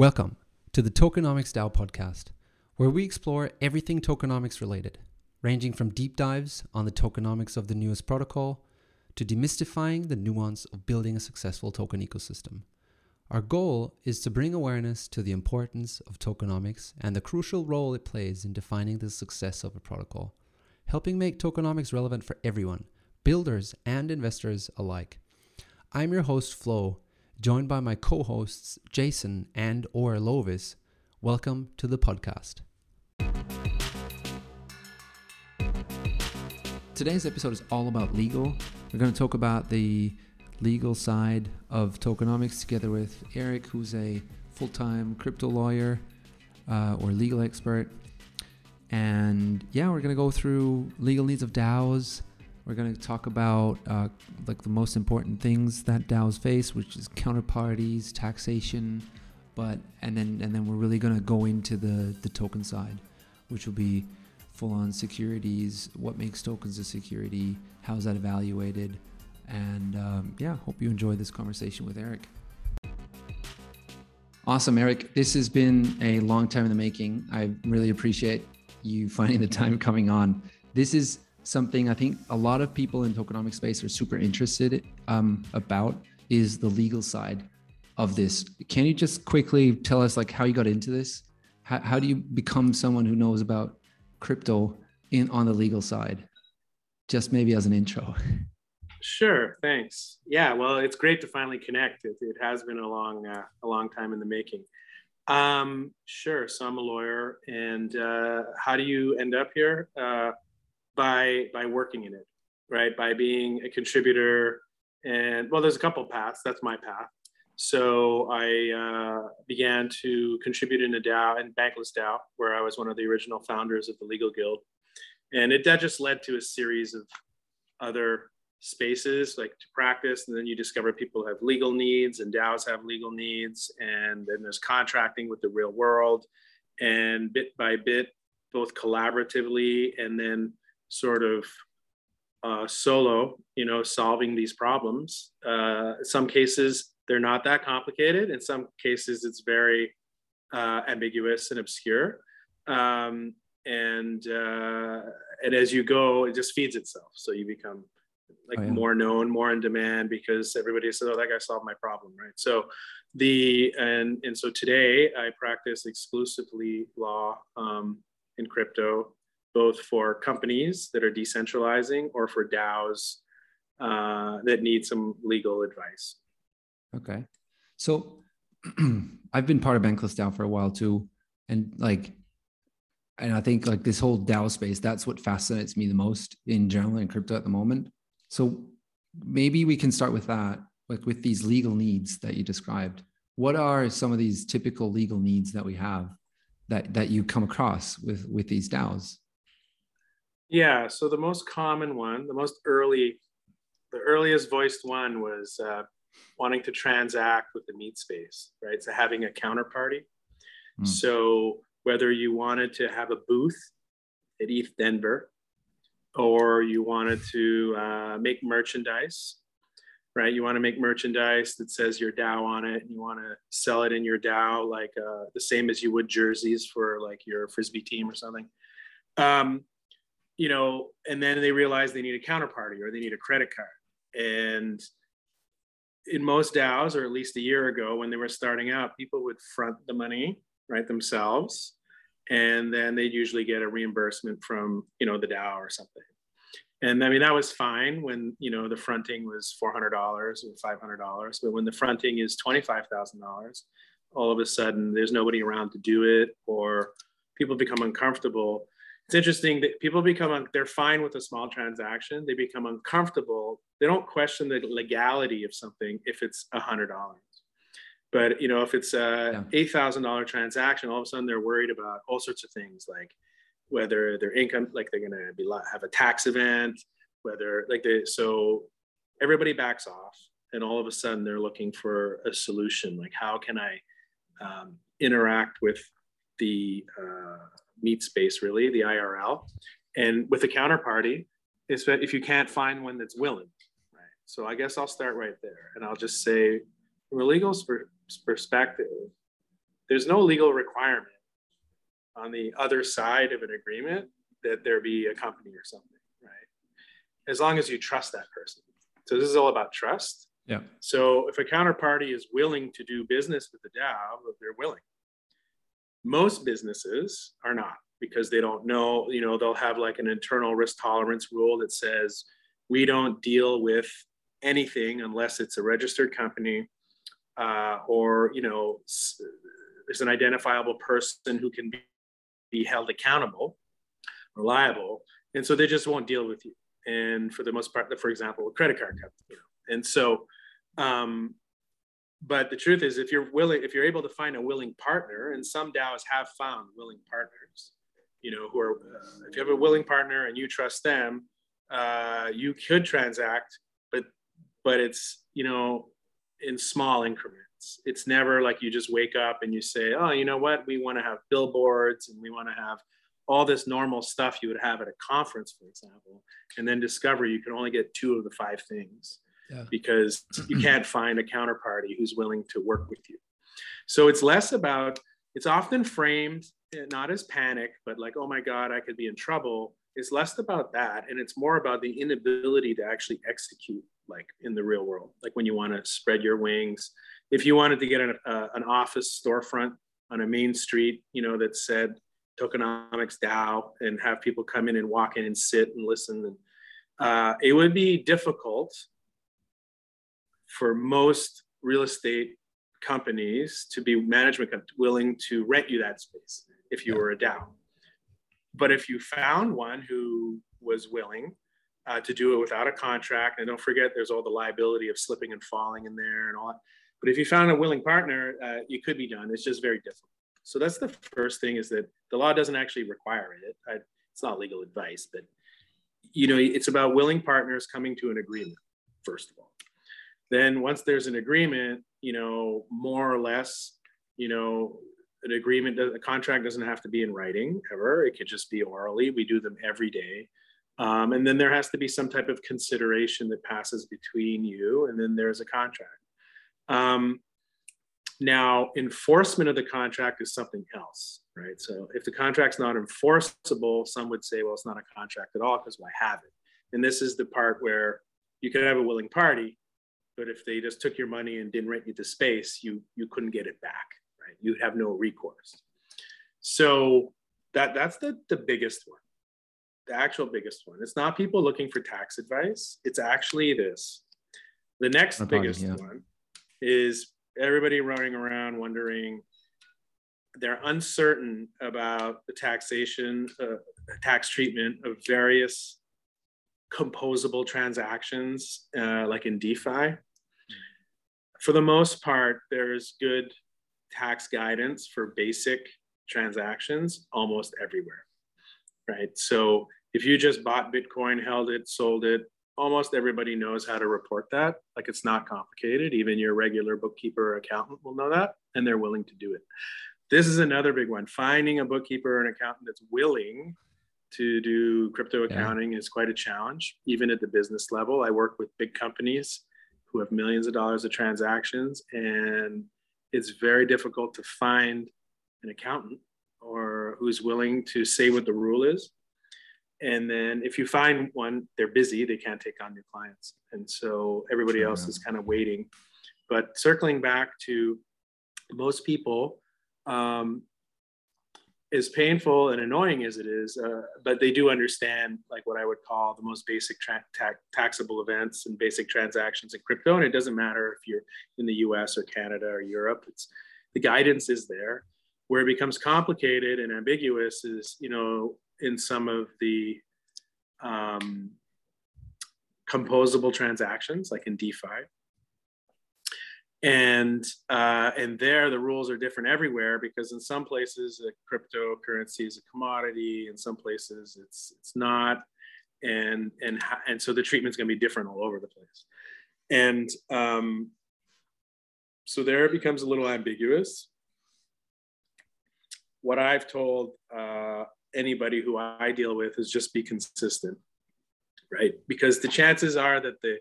Welcome to the Tokenomics DAO podcast, where we explore everything tokenomics related, ranging from deep dives on the tokenomics of the newest protocol to demystifying the nuance of building a successful token ecosystem. Our goal is to bring awareness to the importance of tokenomics and the crucial role it plays in defining the success of a protocol, helping make tokenomics relevant for everyone, builders and investors alike. I'm your host, Flo, joined by my co-hosts Jason and or Lovis. Welcome to the podcast. Today's episode is all about legal. We're going to talk about the legal side of tokenomics together with Eric, who's a full-time crypto lawyer uh, or legal expert. And yeah, we're going to go through legal needs of DAOs, we're going to talk about uh, like the most important things that DAOs face, which is counterparties, taxation, but and then and then we're really going to go into the the token side, which will be full on securities, what makes tokens a security, how is that evaluated, and um, yeah, hope you enjoy this conversation with Eric. Awesome, Eric. This has been a long time in the making. I really appreciate you finding the time coming on. This is something I think a lot of people in tokenomics space are super interested um, about is the legal side of this. Can you just quickly tell us like how you got into this? How, how do you become someone who knows about crypto in on the legal side? Just maybe as an intro. Sure, thanks. Yeah, well, it's great to finally connect. It, it has been a long, uh, a long time in the making. Um, sure. So I'm a lawyer, and uh, how do you end up here? Uh, by by working in it, right? By being a contributor, and well, there's a couple paths. That's my path. So I uh, began to contribute in a DAO in Bankless DAO, where I was one of the original founders of the Legal Guild, and it that just led to a series of other spaces like to practice and then you discover people have legal needs and DAOs have legal needs and then there's contracting with the real world and bit by bit both collaboratively and then sort of uh, solo, you know, solving these problems. Uh, some cases, they're not that complicated. In some cases, it's very uh, ambiguous and obscure. Um, and uh, and as you go, it just feeds itself. So you become like oh, yeah. more known, more in demand because everybody says, "Oh, that guy solved my problem," right? So the and and so today I practice exclusively law um, in crypto both for companies that are decentralizing or for DAOs uh, that need some legal advice. Okay. So I've been part of Bankless DAO for a while too. And like, and I think like this whole DAO space, that's what fascinates me the most in general in crypto at the moment. So maybe we can start with that, like with these legal needs that you described. What are some of these typical legal needs that we have that that you come across with with these DAOs? Yeah, so the most common one, the most early, the earliest voiced one was uh, wanting to transact with the meat space, right? So having a counterparty. Mm. So whether you wanted to have a booth at ETH Denver, or you wanted to uh, make merchandise, right? You want to make merchandise that says your DAO on it, and you want to sell it in your DAO, like uh, the same as you would jerseys for like your frisbee team or something. Um, you know, and then they realize they need a counterparty or they need a credit card. And in most DAOs, or at least a year ago when they were starting out, people would front the money, right, themselves. And then they'd usually get a reimbursement from, you know, the DAO or something. And I mean, that was fine when, you know, the fronting was $400 or $500. But when the fronting is $25,000, all of a sudden there's nobody around to do it or people become uncomfortable it's interesting that people become they're fine with a small transaction they become uncomfortable they don't question the legality of something if it's a hundred dollars but you know if it's a yeah. eight thousand dollar transaction all of a sudden they're worried about all sorts of things like whether their income like they're going to be have a tax event whether like they so everybody backs off and all of a sudden they're looking for a solution like how can i um, interact with the uh, meat space, really, the IRL. And with a counterparty, is that if you can't find one that's willing, right? So I guess I'll start right there, and I'll just say, from a legal perspective, there's no legal requirement on the other side of an agreement that there be a company or something, right? As long as you trust that person. So this is all about trust. Yeah. So if a counterparty is willing to do business with the DAO, they're willing. Most businesses are not because they don't know, you know, they'll have like an internal risk tolerance rule that says we don't deal with anything unless it's a registered company uh, or, you know, there's an identifiable person who can be held accountable, reliable. And so they just won't deal with you. And for the most part, for example, a credit card company. And so, um, but the truth is, if you're willing, if you're able to find a willing partner, and some DAOs have found willing partners, you know, who are, uh, if you have a willing partner and you trust them, uh, you could transact, but but it's you know in small increments. It's never like you just wake up and you say, oh, you know what, we want to have billboards and we want to have all this normal stuff you would have at a conference, for example, and then discover you can only get two of the five things yeah. because you can't find a counterparty who's willing to work with you. So it's less about, it's often framed eh, not as panic, but like, oh my God, I could be in trouble. It's less about that. And it's more about the inability to actually execute like in the real world, like when you want to spread your wings. If you wanted to get an, uh, an office storefront on a main street, you know, that said tokenomics DAO and have people come in and walk in and sit and listen. And uh, it would be difficult for most real estate companies to be management willing to rent you that space if you were a DAO. But if you found one who was willing uh, to do it without a contract, and don't forget there's all the liability of slipping and falling in there and all that. But if you found a willing partner, uh, it could be done. It's just very difficult. So that's the first thing is that the law doesn't actually require it. I, it's not legal advice, but you know, it's about willing partners coming to an agreement, first of all. Then once there's an agreement, you know, more or less, you know, an agreement, a contract doesn't have to be in writing ever. It could just be orally. We do them every day. Um, and then there has to be some type of consideration that passes between you, and then there's a contract. Um, now, enforcement of the contract is something else, right? So if the contract's not enforceable, some would say, well, it's not a contract at all because why have it? And this is the part where you could have a willing party, but if they just took your money and didn't rent you the space, you you couldn't get it back, right? You'd have no recourse. So that that's the the biggest one, the actual biggest one. It's not people looking for tax advice. It's actually this. The next biggest yeah. one is everybody running around wondering they're uncertain about the taxation uh, tax treatment of various composable transactions uh, like in defi for the most part there's good tax guidance for basic transactions almost everywhere right so if you just bought bitcoin held it sold it almost everybody knows how to report that. Like it's not complicated. Even your regular bookkeeper or accountant will know that, and they're willing to do it. This is another big one. Finding a bookkeeper or an accountant that's willing to do crypto accounting yeah. is quite a challenge, even at the business level. I work with big companies who have millions of dollars of transactions, and it's very difficult to find an accountant or who's willing to say what the rule is and then if you find one they're busy they can't take on new clients and so everybody else is kind of waiting but circling back to most people um, as painful and annoying as it is uh, but they do understand like what i would call the most basic tra- ta- taxable events and basic transactions in crypto and it doesn't matter if you're in the us or canada or europe it's the guidance is there where it becomes complicated and ambiguous is you know in some of the um, composable transactions, like in DeFi. And uh, and there the rules are different everywhere because in some places a cryptocurrency is a commodity, in some places it's it's not, and and and so the treatment's going to be different all over the place. And um, so there it becomes a little ambiguous. What I've told uh, anybody who I deal with is just be consistent, right? Because the chances are that the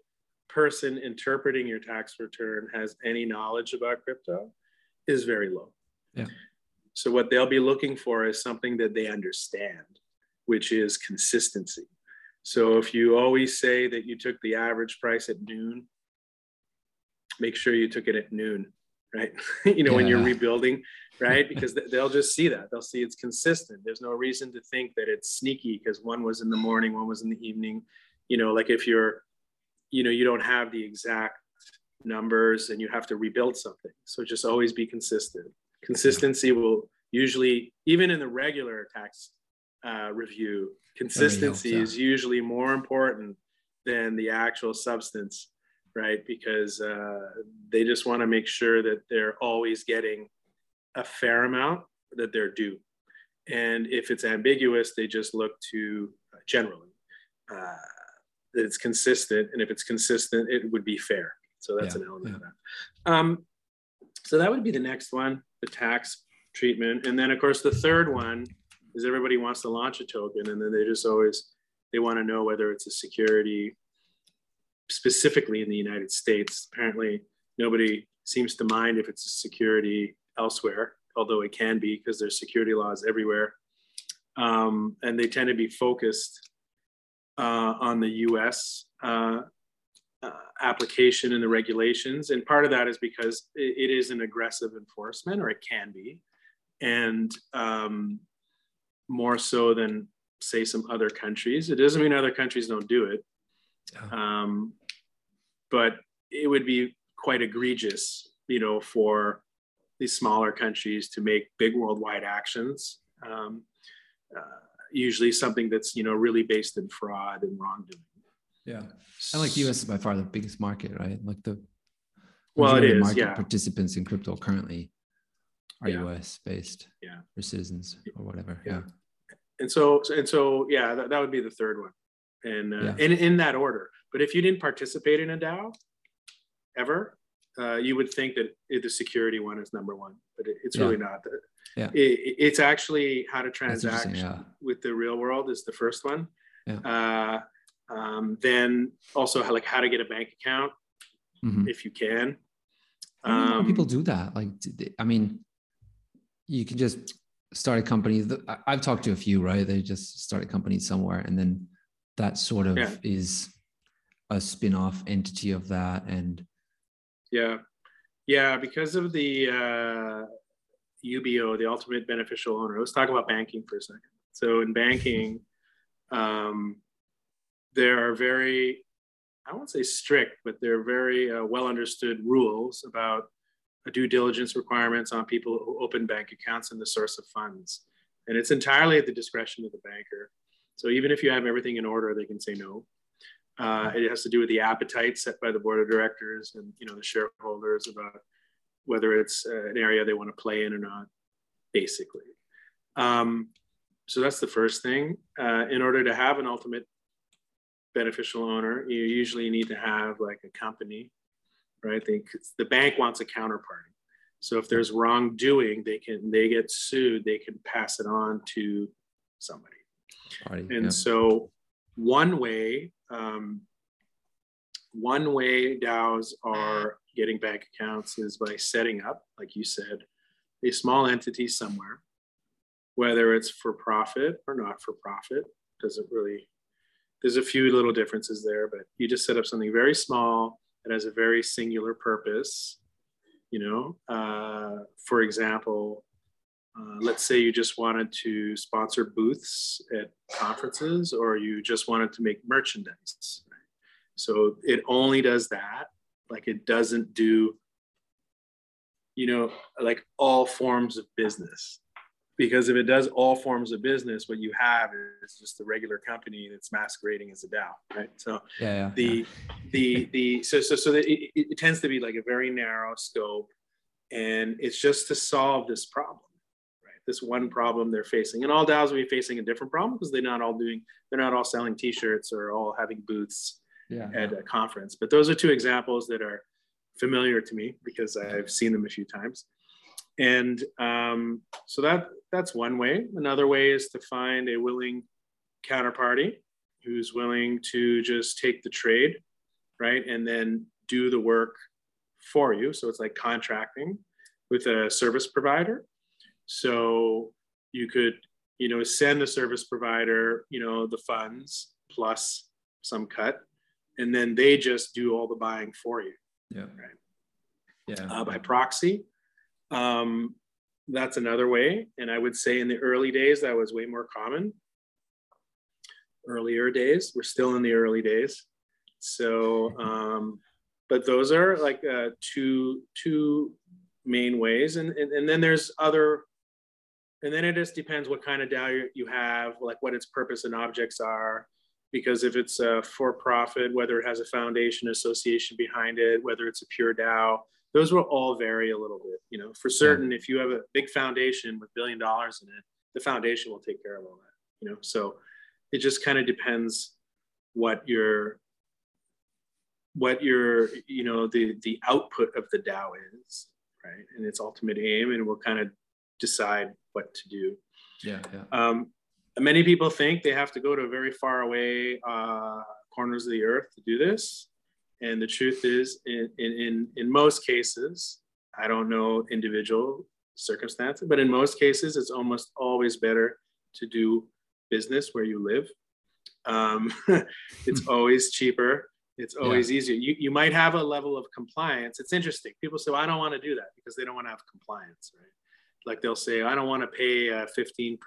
person interpreting your tax return has any knowledge about crypto is very low. Yeah. So what they'll be looking for is something that they understand, which is consistency. So if you always say that you took the average price at noon, make sure you took it at noon, right? you know, yeah. when you're rebuilding, right? Because they'll just see that. They'll see it's consistent. There's no reason to think that it's sneaky because one was in the morning, one was in the evening. You know, like if you're, you know, you don't have the exact numbers and you have to rebuild something. So just always be consistent. Consistency will usually, even in the regular tax uh, review, consistency is usually more important than the actual substance, right? Because uh, they just want to make sure that they're always getting a fair amount that they're due. And if it's ambiguous, they just look to uh, generally uh, that it's consistent. And if it's consistent, it would be fair. So that's yeah, an element yeah. of that. Um, so that would be the next one, the tax treatment. And then of course the third one is everybody wants to launch a token and then they just always, they want to know whether it's a security specifically in the United States. Apparently nobody seems to mind if it's a security elsewhere, although it can be because there's security laws everywhere. Um, and they tend to be focused on the US uh, uh, application and the regulations. And part of that is because it, it is an aggressive enforcement, or it can be, and um, more so than say some other countries. It doesn't mean other countries don't do it, um, but it would be quite egregious, you know, for these smaller countries to make big worldwide actions. Um, uh, usually something that's you know really based in fraud and wrongdoing. Yeah, and like the U.S. is by far the biggest market, right? Like the well, it is. Market yeah, participants in crypto currently are yeah. U.S. based. Yeah, or citizens or whatever. Yeah. yeah. And so and so yeah, that, that would be the third one, and uh, yeah. in in that order. But if you didn't participate in a DAO ever, uh, you would think that it, the security one is number one, but it, it's yeah. really not. Yeah. It, it's actually how to transact yeah. with the real world is the first one. Yeah. Uh, um, then also how, like how to get a bank account mm-hmm. if you can. Um, people do that. Like, I mean, you can just start a company. I've talked to a few, right? They just start a company somewhere, and then that sort of yeah. is a spin-off entity of that. And yeah, yeah, because of the uh, UBO, the ultimate beneficial owner. Let's talk about banking for a second. So in banking, um, there are very, I won't say strict, but there are very uh, well understood rules about due diligence requirements on people who open bank accounts and the source of funds. And it's entirely at the discretion of the banker. So even if you have everything in order, they can say no. Uh, it has to do with the appetite set by the board of directors and you know the shareholders about whether it's uh, an area they want to play in or not, basically. Um, so that's the first thing. Uh, in order to have an ultimate beneficial owner, you usually need to have like a company, right? They, the bank wants a counterparty. So if there's wrongdoing, they can they get sued. They can pass it on to somebody. Party, and yeah. so one way, um, one way DAOs are getting bank accounts is by setting up, like you said, a small entity somewhere, whether it's for profit or not for profit. Doesn't really there's a few little differences there, but you just set up something very small that has a very singular purpose. You know, uh, for example, uh, let's say you just wanted to sponsor booths at conferences, or you just wanted to make merchandise. So it only does that. Like it doesn't do, you know, like all forms of business because if it does all forms of business, what you have is just the regular company that's masquerading as a DAO, right? So yeah, yeah the yeah. the the so so so it, it, it, tends to be like a very narrow scope, and it's just to solve this problem? This one problem they're facing, and all DAOs will be facing a different problem because they're not all doing they're not all selling T-shirts or all having booths yeah, at a conference. But those are two examples that are familiar to me because I've seen them a few times and um, so that that's one way. Another way is to find a willing counterparty who's willing to just take the trade, right, and then do the work for you. So it's like contracting with a service provider. So you could, you know, send the service provider, you know, the funds plus some cut, and then they just do all the buying for you. Yeah. Right. Yeah. Uh, by proxy. Um, that's another way. And I would say in the early days, that was way more common. Earlier days, we're still in the early days. So, um, but those are like uh, two two main ways, and, and and then there's other, and then it just depends what kind of DAO you have, like what its purpose and objects are. Because if it's a for profit, whether it has a foundation association behind it, whether it's a pure DAO, those will all vary a little bit. You know, for certain, yeah. if you have a big foundation with billion dollars in it, the foundation will take care of all that. You know, so it just kind of depends what your what your you know the the output of the DAO is, right, and its ultimate aim, and we'll kind of decide what to do. Yeah, yeah. Um, many people think they have to go to very far away uh, corners of the earth to do this and the truth is, in, in, in most cases, I don't know individual circumstances, but in most cases, it's almost always better to do business where you live. Um, it's hmm. always cheaper. It's always yeah. easier. You, you might have a level of compliance. It's interesting. People say, well, I don't want to do that because they don't want to have compliance, right? Like they'll say, I don't want to pay a 15%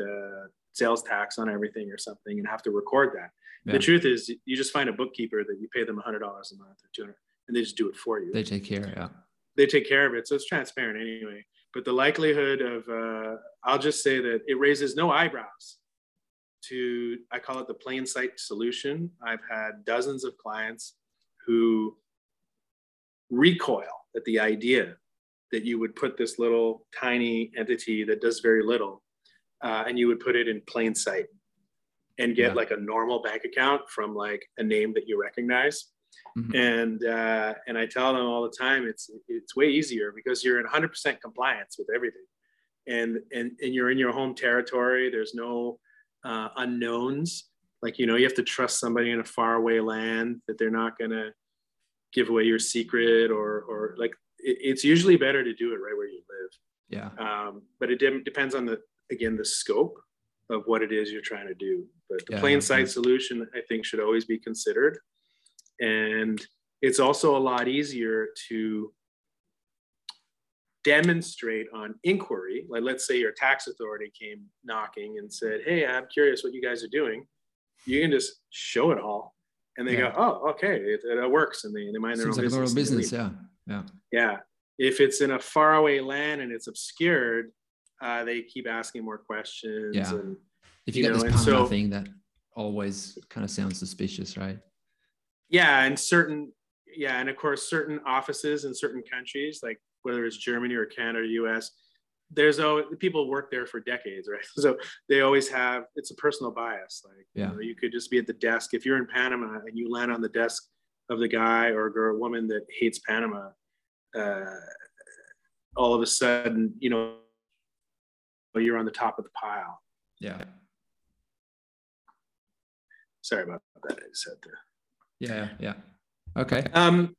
uh, sales tax on everything or something and have to record that. Yeah. The truth is, you just find a bookkeeper that you pay them $100 a month or 200 and they just do it for you. They take care, yeah. They take care of it. So it's transparent anyway. But the likelihood of, uh, I'll just say that it raises no eyebrows to, I call it the plain sight solution. I've had dozens of clients who recoil at the idea that you would put this little tiny entity that does very little uh, and you would put it in plain sight and get yeah. like a normal bank account from like a name that you recognize. Mm-hmm. And uh, and I tell them all the time, it's it's way easier because you're in 100% compliance with everything, and and and you're in your home territory. There's no uh, unknowns. Like you know, you have to trust somebody in a faraway land that they're not gonna give away your secret or or like it, it's usually better to do it right where you live. Yeah. Um, but it de- depends on the again the scope of what it is you're trying to do. But the yeah, plain sight yeah. solution, I think, should always be considered. And it's also a lot easier to demonstrate on inquiry. Like, let's say your tax authority came knocking and said, Hey, I'm curious what you guys are doing. You can just show it all. And they yeah. go, Oh, okay, it, it, works. And they, they mind their Seems own like business. business. Yeah. Yeah. Yeah. If it's in a faraway land and it's obscured, uh, they keep asking more questions. Yeah. And, if you, you get know, this so, thing, that always kind of sounds suspicious, right? Yeah, and certain, yeah, and of course, certain offices in certain countries, like whether it's Germany or Canada, or U.S., there's always people work there for decades, right? So they always have it's a personal bias. Like, yeah. you, know, you could just be at the desk if you're in Panama and you land on the desk of the guy or girl, woman that hates Panama. Uh, all of a sudden, you know, you're on the top of the pile. Yeah. Sorry about that. I. Yeah. Yeah. Okay. Um,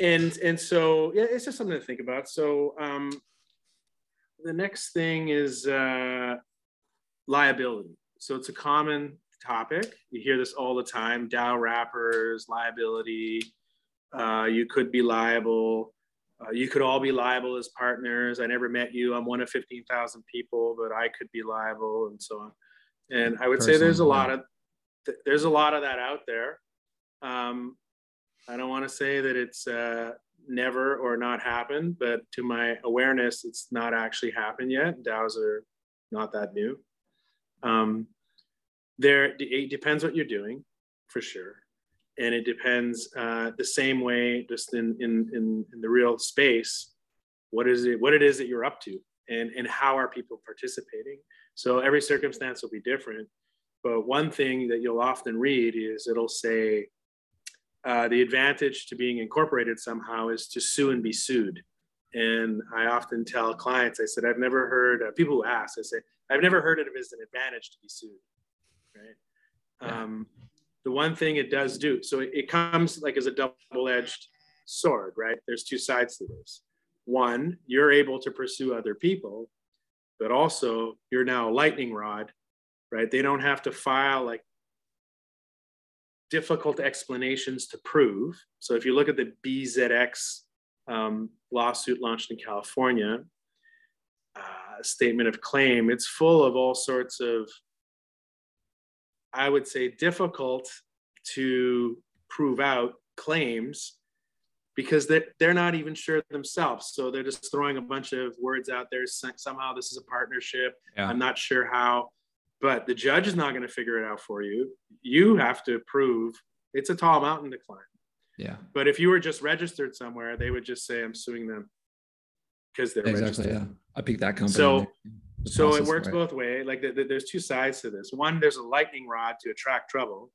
and and so yeah, it's just something to think about. So um, the next thing is uh, liability. So it's a common topic. You hear this all the time: DAO wrappers, liability. Uh, you could be liable. Uh, you could all be liable as partners. I never met you. I'm one of 15,000 people, but I could be liable and so on. And I would Personally, say there's a lot of, th- there's a lot of that out there. Um, I don't want to say that it's uh, never or not happened, but to my awareness, it's not actually happened yet. DAOs are not that new. Um, there, it depends what you're doing, for sure and it depends uh, the same way just in, in, in, in, the real space what is it what it is that you're up to and, and how are people participating? So every circumstance will be different but one thing that you'll often read is it'll say uh, the advantage to being incorporated somehow is to sue and be sued. And i often tell clients i said i've never heard uh, people who ask i say i've never heard it as an advantage to be sued right? Yeah. um, the one thing it does do, so it comes like as a double edged sword, right? There's two sides to this. One, you're able to pursue other people, but also you're now a lightning rod, right? They don't have to file like difficult explanations to prove. So if you look at the BZX um, lawsuit launched in California, uh, statement of claim, it's full of all sorts of, I would say, difficult to prove out claims because they're, they're not even sure themselves. So they're just throwing a bunch of words out there. Somehow this is a partnership. Yeah. I'm not sure how, but the judge is not going to figure it out for you. You have to prove it's a tall mountain to climb. Yeah. But if you were just registered somewhere, they would just say, I'm suing them because they're exactly, registered. Yeah. I picked that company. So, so it works both ways. Like the, the, there's two sides to this. One, there's a lightning rod to attract trouble.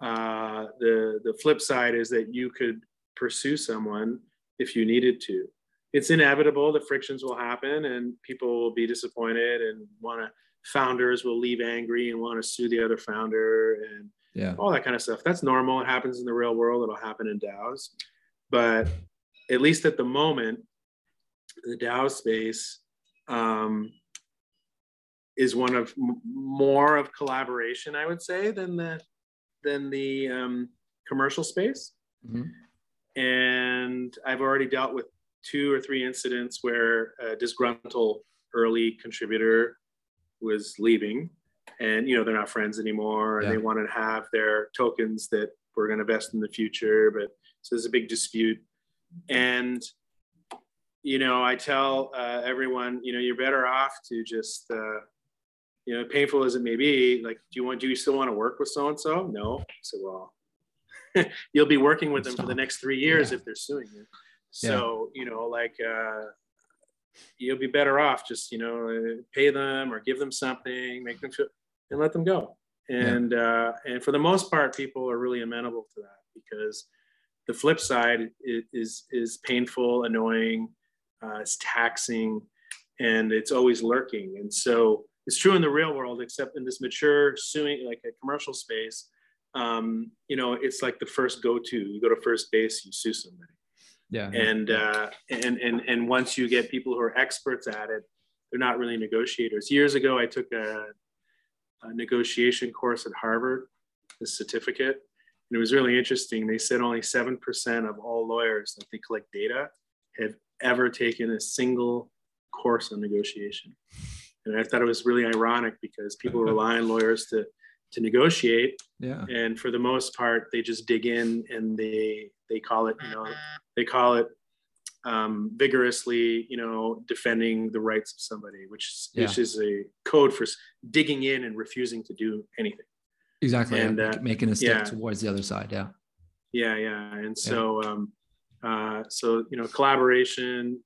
Uh, the the flip side is that you could pursue someone if you needed to. It's inevitable that frictions will happen and people will be disappointed and want to founders will leave angry and want to sue the other founder and yeah. all that kind of stuff. That's normal. It happens in the real world. It'll happen in DAOs. But at least at the moment, the DAO space um, is one of m- more of collaboration, I would say, than the than the um, commercial space. Mm-hmm. And I've already dealt with two or three incidents where a disgruntled early contributor was leaving and you know they're not friends anymore and yeah. they want to have their tokens that we're going to vest in the future but so there's a big dispute and you know i tell uh, everyone you know you're better off to just uh, you know painful as it may be like do you want do you still want to work with so and so no so well you'll be working with them Stop. for the next three years yeah. if they're suing you so yeah. you know like uh, you'll be better off just you know pay them or give them something make them feel and let them go and yeah. uh, and for the most part people are really amenable to that because the flip side is is painful annoying uh, it's taxing and it's always lurking and so it's true in the real world except in this mature suing like a commercial space um, you know it's like the first go-to. You go to first base you sue somebody. Yeah. And uh, and and and once you get people who are experts at it they're not really negotiators. Years ago i took a, a negotiation course at harvard the certificate and it was really interesting. They said only 7% of all lawyers that they collect data have ever taken a single course on negotiation and i thought it was really ironic because people rely on lawyers to to negotiate. Yeah. And for the most part they just dig in and they they call it you know they call it um, vigorously you know defending the rights of somebody which yeah. which is a code for digging in and refusing to do anything. Exactly. And uh, making a step yeah. towards the other side. Yeah. Yeah yeah. And so yeah. um uh so you know collaboration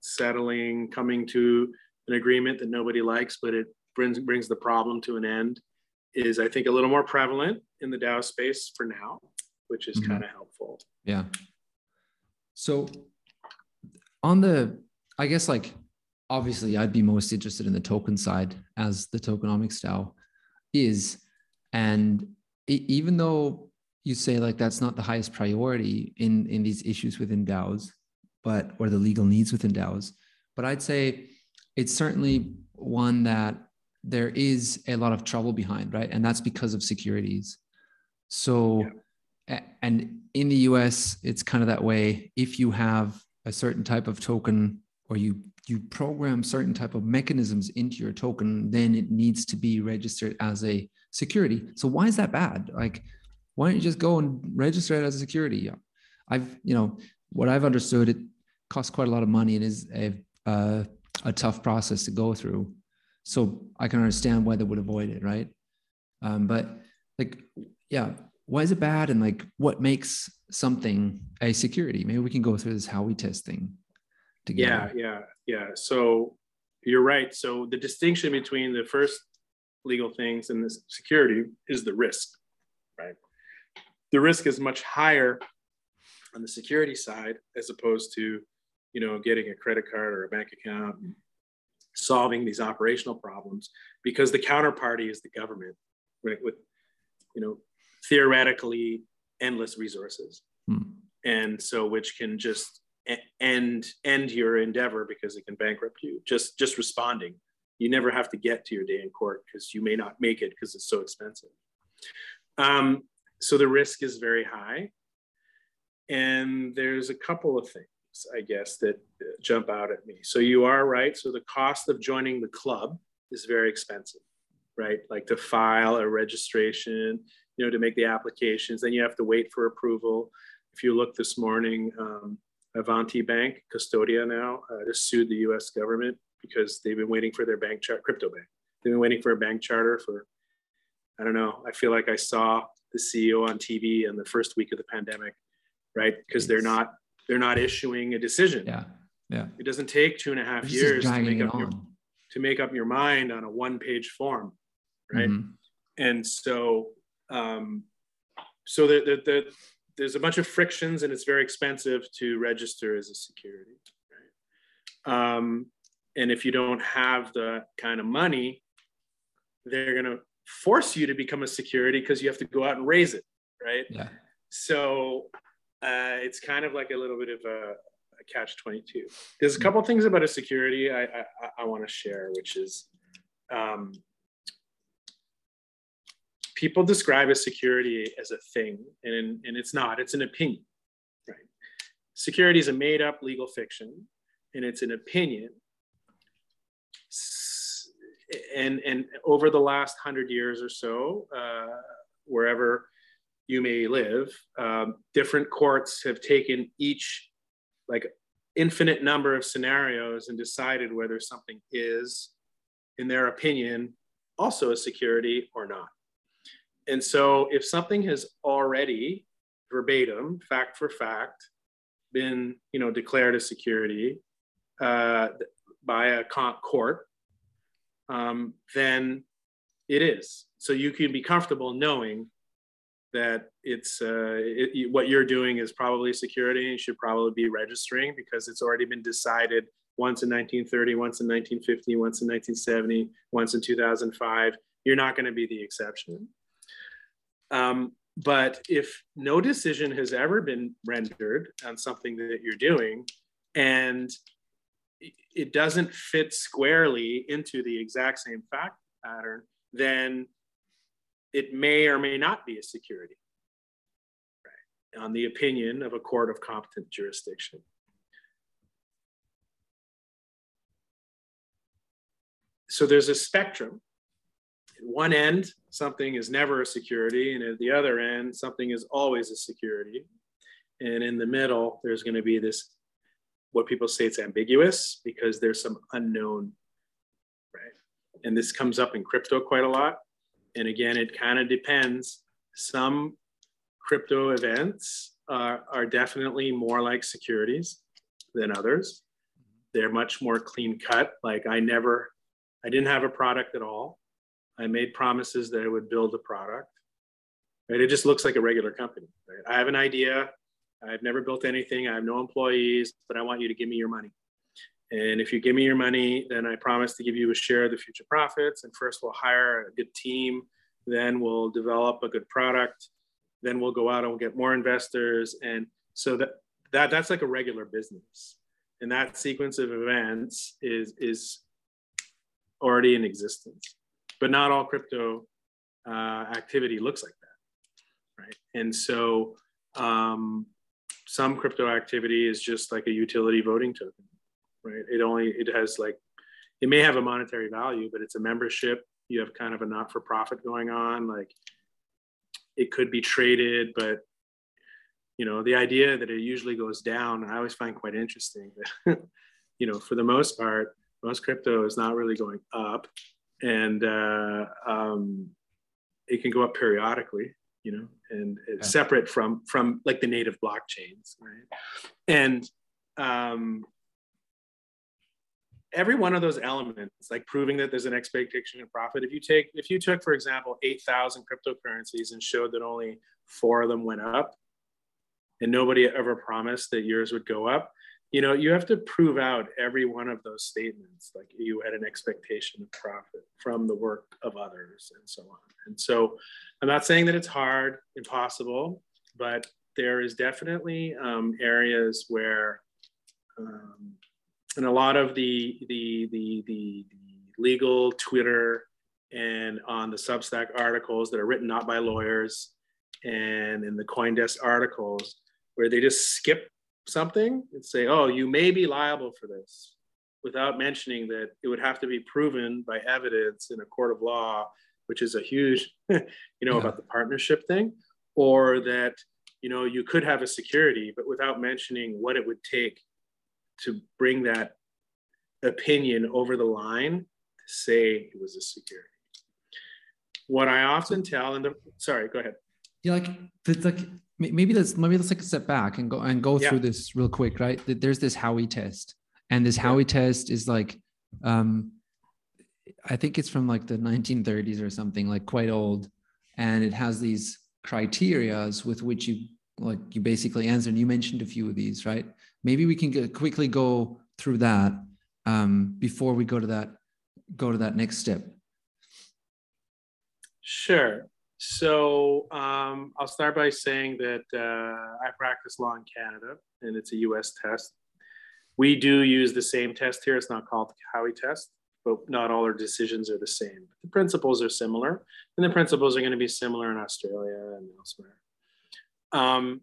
settling coming to an agreement that nobody likes but it brings brings the problem to an end is I think a little more prevalent in the DAO space for now, which is mm-hmm. kind of helpful. Yeah. So on the, I guess like obviously I'd be most interested in the token side as the tokenomics DAO is, and it, even though you say like that's not the highest priority in in these issues within DAOs, but or the legal needs within DAOs, but I'd say it's certainly one that there is a lot of trouble behind, right? And that's because of securities. So, yeah. and in the US, it's kind of that way. If you have a certain type of token or you you program certain type of mechanisms into your token, then it needs to be registered as a security. So why is that bad? Like, why don't you just go and register it as a security? I've, you know, what I've understood, it costs quite a lot of money and is a, uh, a tough process to go through. So I can understand why they would avoid it, right? Um, but like, yeah, why is it bad? And like, what makes something a security? Maybe we can go through this Howey testing together. Yeah, yeah, yeah. So you're right. So the distinction between the first legal things and the security is the risk, right? The risk is much higher on the security side as opposed to, you know, getting a credit card or a bank account solving these operational problems because the counterparty is the government right, with you know theoretically endless resources. Hmm. and so which can just end end your endeavor because it can bankrupt you. Just just responding. You never have to get to your day in court because you may not make it because it's so expensive. Um, so the risk is very high. And there's a couple of things i guess that jump out at me. So you are right. So the cost of joining the club is very expensive right? Like to file a registration you know to make the applications then you have to wait for approval. If you look this morning um, Avanti Bank, Custodia now, uh, just sued the US government because they've been waiting for their bank chart, crypto bank. They've been waiting for a bank charter for, I don't know, I feel like I saw the CEO on TV in the first week of the pandemic, right? Because they're not, they're not issuing a decision. Yeah. Yeah. It doesn't take two and a half years to make, up your, to make up your mind on a one page form, right? Mm-hmm. And so, um, so the, the, the, there's a bunch of frictions and it's very expensive to register as a security. Right? Um, and if you don't have the kind of money, they're going to force you to become a security because you have to go out and raise it, right? Yeah. So uh, it's kind of like a little bit of a, a catch 22. There's a couple things about a security I, I, I want to share, which is um, people describe a security as a thing, and, and it's not, it's an opinion, right? Security is a made up legal fiction, and it's an opinion. And, and over the last hundred years or so, uh, wherever you may live, um, different courts have taken each like infinite number of scenarios and decided whether something is, in their opinion, also a security or not. And so if something has already verbatim, fact for fact, been you know declared a security uh, by a court, um, then it is. So you can be comfortable knowing that it's uh, it, what you're doing is probably security and you should probably be registering because it's already been decided once in 1930, once in 1950, once in 1970, once in 2005. You're not going to be the exception. Um, but if no decision has ever been rendered on something that you're doing and it doesn't fit squarely into the exact same fact pattern, then it may or may not be a security, right? On the opinion of a court of competent jurisdiction. So there's a spectrum At one end, something is never a security, and at the other end, something is always a security. And in the middle, there's going to be this what people say it's ambiguous because there's some unknown, right? And this comes up in crypto quite a lot. And again, it kind of depends. Some crypto events are, are definitely more like securities than others. They're much more clean cut. Like I never, I didn't have a product at all. I made promises that I would build a product. Right? It just looks like a regular company. Right? I have an idea. I've never built anything. I have no employees, but I want you to give me your money. And if you give me your money, then I promise to give you a share of the future profits. And first, we'll hire a good team. Then we'll develop a good product. Then we'll go out and we'll get more investors. And so that, that that's like a regular business. And that sequence of events is is already in existence but not all crypto uh, activity looks like that, right? And so um, some crypto activity is just like a utility voting token, right? It only it has like it may have a monetary value, but it's a membership. You have kind of a not-for-profit going on, like it could be traded, but you know the idea that it usually goes down i always find quite interesting That you know for the most part most crypto is not really going up and uh, um, it can go up periodically you know and it's separate from from like the native blockchains right and um, every one of those elements like proving that there's an expectation of profit if you take if you took for example 8000 cryptocurrencies and showed that only four of them went up and nobody ever promised that yours would go up you know you have to prove out every one of those statements like you had an expectation of profit from the work of others and so on. And so i'm not saying that it's hard impossible but there is definitely um, areas where Um, and a lot of the, the, the, the, legal Twitter and on the Substack articles that are written not by lawyers and in the Coindesk articles where they just skip something and say, oh, you may be liable for this without mentioning that it would have to be proven by evidence in a court of law, which is a huge, you know, yeah. about the partnership thing, or that, you know, you could have a security, but without mentioning what it would take to bring that opinion over the line to say it was a security. What I often tell, and the sorry, go ahead. Yeah, like it's like maybe let's maybe let's take a step back and go and go yeah. through this real quick, right? There's this Howey test, and this Howey test is like, um, I think it's from like the 1930s or something, like quite old, and it has these criterias with which you like you basically answer. And you mentioned a few of these, right? Maybe we can get, quickly go through that um, before we go to that go to that next step. Sure. So um, I'll start by saying that uh, I practice law in Canada, and it's a U.S. test. We do use the same test here. It's not called the Howey test, but not all our decisions are the same. The principles are similar, and the principles are going to be similar in Australia and elsewhere. Um,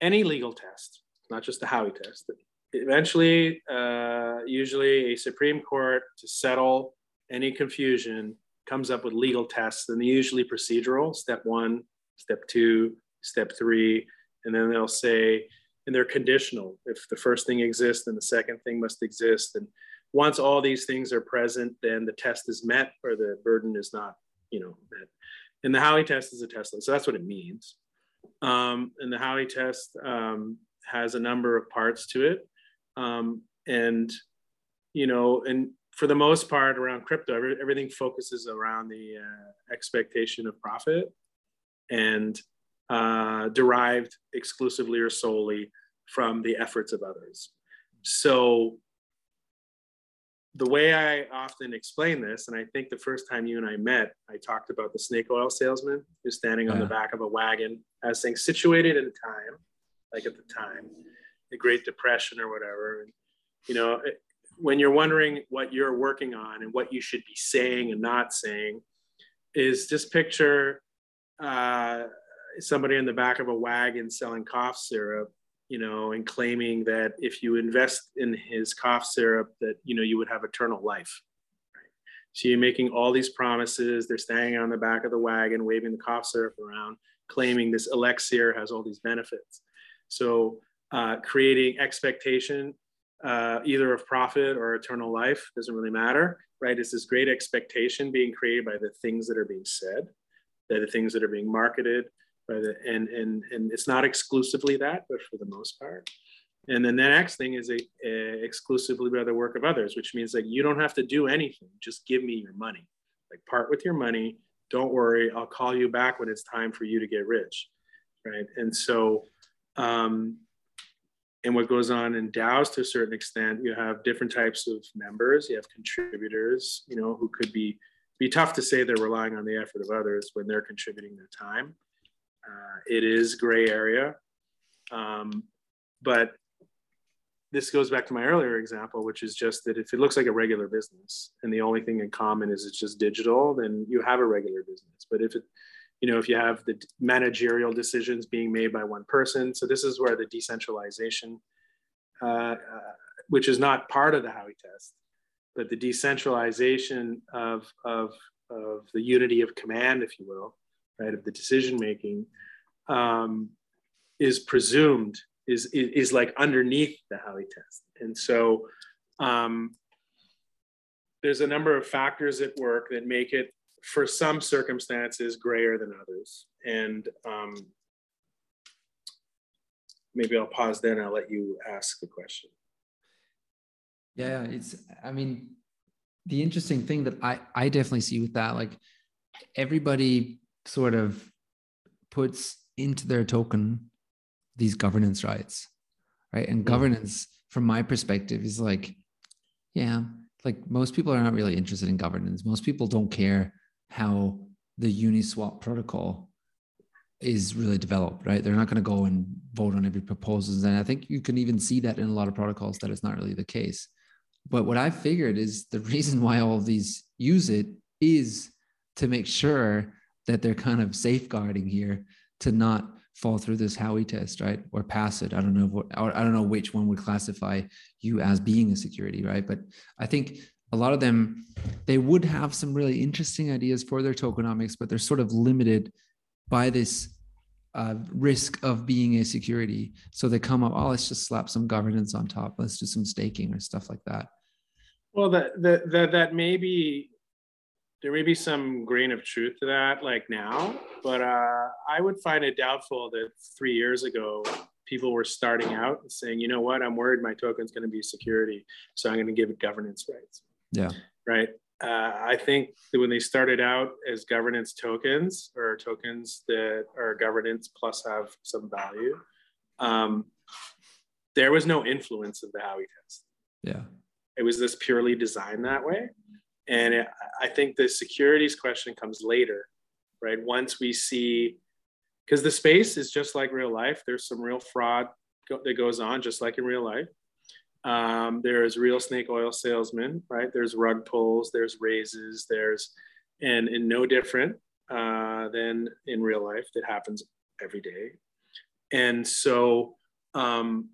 any legal test, not just the Howey test, eventually, uh, usually a Supreme Court to settle any confusion comes up with legal tests, and they're usually procedural step one, step two, step three, and then they'll say, and they're conditional. If the first thing exists, then the second thing must exist. And once all these things are present, then the test is met or the burden is not, you know, met. And the Howey test is a test. So that's what it means. Um, and the Howey test um, has a number of parts to it. Um, and, you know, and for the most part around crypto, everything focuses around the uh, expectation of profit and uh, derived exclusively or solely from the efforts of others. So the way I often explain this, and I think the first time you and I met, I talked about the snake oil salesman who's standing on the back of a wagon. as was saying situated in time, like at the time, the Great Depression or whatever. And, you know, when you're wondering what you're working on and what you should be saying and not saying, is just picture uh, somebody in the back of a wagon selling cough syrup, you know, and claiming that if you invest in his cough syrup, that you know you would have eternal life. Right? So you're making all these promises. They're standing on the back of the wagon, waving the cough syrup around, claiming this elixir has all these benefits. So uh, creating expectation uh, either of profit or eternal life, doesn't really matter, right? It's this great expectation being created by the things that are being said, by the things that are being marketed, by the, and, and, and it's not exclusively that, but for the most part. And then the next thing is a, a exclusively by the work of others, which means like you don't have to do anything, just give me your money. Like part with your money, don't worry, I'll call you back when it's time for you to get rich, right? And so, um, and what goes on in DAOs to a certain extent, you have different types of members. You have contributors, you know, who could be be tough to say they're relying on the effort of others when they're contributing their time. Uh, it is gray area, um, but this goes back to my earlier example, which is just that if it looks like a regular business and the only thing in common is it's just digital, then you have a regular business. But if it you know, if you have the managerial decisions being made by one person. So this is where the decentralization, uh, uh, which is not part of the Howey test, but the decentralization of, of, of the unity of command, if you will, right, of the decision making, um, is presumed is, is, is like underneath the Howey test. And so um, there's a number of factors at work that make it for some circumstances grayer than others. And um, maybe I'll pause then. I'll let you ask the question. Yeah, it's, I mean, the interesting thing that I, I definitely see with that, like everybody sort of puts into their token these governance rights, right? And mm-hmm. governance, from my perspective, is like, yeah, like most people are not really interested in governance. Most people don't care how the Uniswap protocol is really developed, right? They're not going to go and vote on every proposal. And I think you can even see that in a lot of protocols that it's not really the case. But what I figured is the reason why all of these use it is to make sure that they're kind of safeguarding here to not fall through this Howey test, right? Or pass it. I don't know what, I don't know which one would classify you as being a security, right? But I think a lot of them, they would have some really interesting ideas for their tokenomics, but they're sort of limited by this uh, risk of being a security. So they come up, oh, let's just slap some governance on top. Let's do some staking or stuff like that. Well, that that that, may be there may be some grain of truth to that, like now, but uh, I would find it doubtful that three years ago people were starting out and saying, you know what, I'm worried my token's going to be security, so I'm going to give it governance rights. Yeah. Right. Uh, I think that when they started out as governance tokens or tokens that are governance plus have some value, um, there was no influence of the Howey test. Yeah. It was this purely designed that way. And it, I think the securities question comes later, right? Once we see, because the space is just like real life, there's some real fraud go, that goes on, just like in real life. Um, there's real snake oil salesmen, right? There's rug pulls, there's raises, there's, and, and no different uh, than in real life that happens every day. And so, um,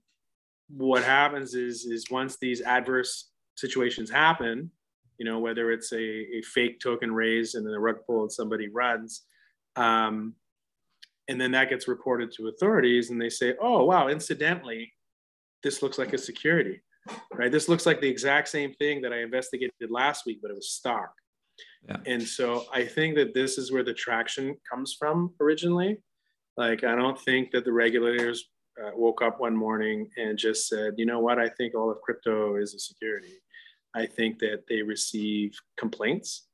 what happens is, is once these adverse situations happen, you know, whether it's a, a fake token raise and then a rug pull and somebody runs. Um, and then that gets reported to authorities and they say, oh, wow, incidentally, this looks like a security, right? This looks like the exact same thing that I investigated last week, but it was stock. Yeah. And so I think that this is where the traction comes from originally. Like, I don't think that the regulators uh, woke up one morning and just said, you know what, I think all of crypto is a security. I think that they receive complaints,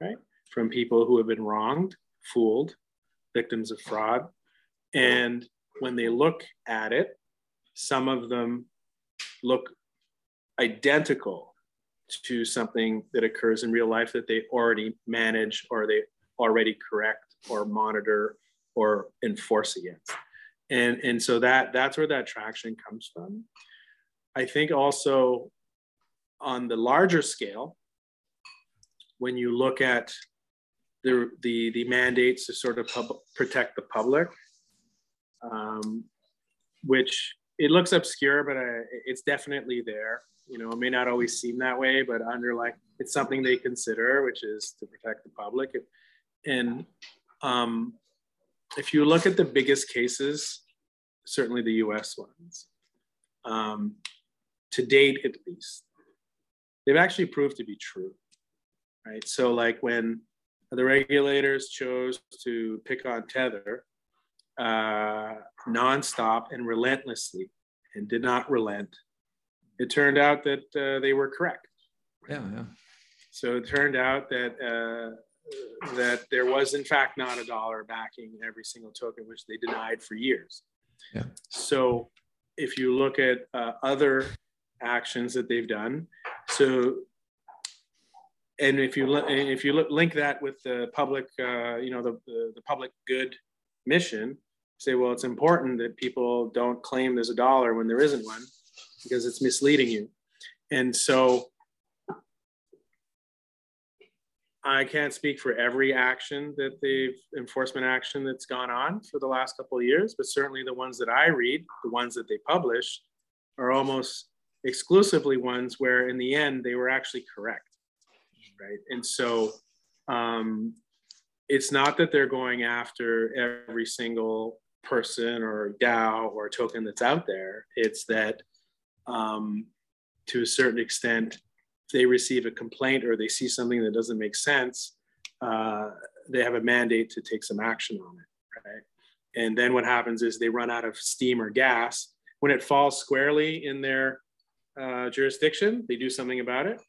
right, from people who have been wronged, fooled, victims of fraud. And when they look at it, some of them look identical to something that occurs in real life that they already manage or they already correct or monitor or enforce against. And, and so that that's where that traction comes from. I think also on the larger scale, when you look at the, the, the mandates to sort of pub- protect the public, um, which it looks obscure, but uh, it's definitely there. You know, it may not always seem that way, but under like it's something they consider, which is to protect the public. And um, if you look at the biggest cases, certainly the U.S. ones, um, to date at least, they've actually proved to be true, right? So like when the regulators chose to pick on Tether uh, nonstop and relentlessly and did not relent, it turned out that uh, they were correct. Yeah, yeah. So it turned out that uh, that there was in fact not a dollar backing every single token, which they denied for years. Yeah. So if you look at uh, other actions that they've done, so, and if you if you link that with the public, uh, you know, the, the, the public good mission, say, well, it's important that people don't claim there's a dollar when there isn't one, because it's misleading you. And so, I can't speak for every action that they've enforcement action that's gone on for the last couple of years, but certainly the ones that I read, the ones that they publish, are almost exclusively ones where in the end they were actually correct right and so um, it's not that they're going after every single person or DAO or token that's out there. It's that um, to a certain extent, they receive a complaint or they see something that doesn't make sense, uh, they have a mandate to take some action on it, right? And then what happens is they run out of steam or gas. When it falls squarely in their uh, jurisdiction, they do something about it.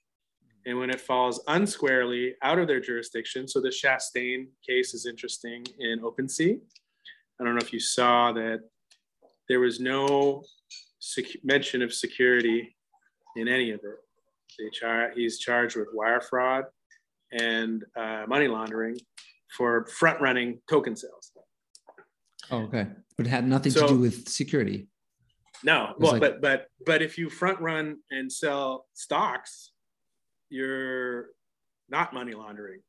And when it falls unsquarely out of their jurisdiction, so the Chastain case is interesting in OpenSea. I don't know if you saw that there was no sec- mention of security in any of it. They char- he's charged with wire fraud and uh, money laundering for front running token sales. Oh, okay. But it had nothing so, to do with security. No, well, like, but but but if you front run and sell stocks, you're not money laundering.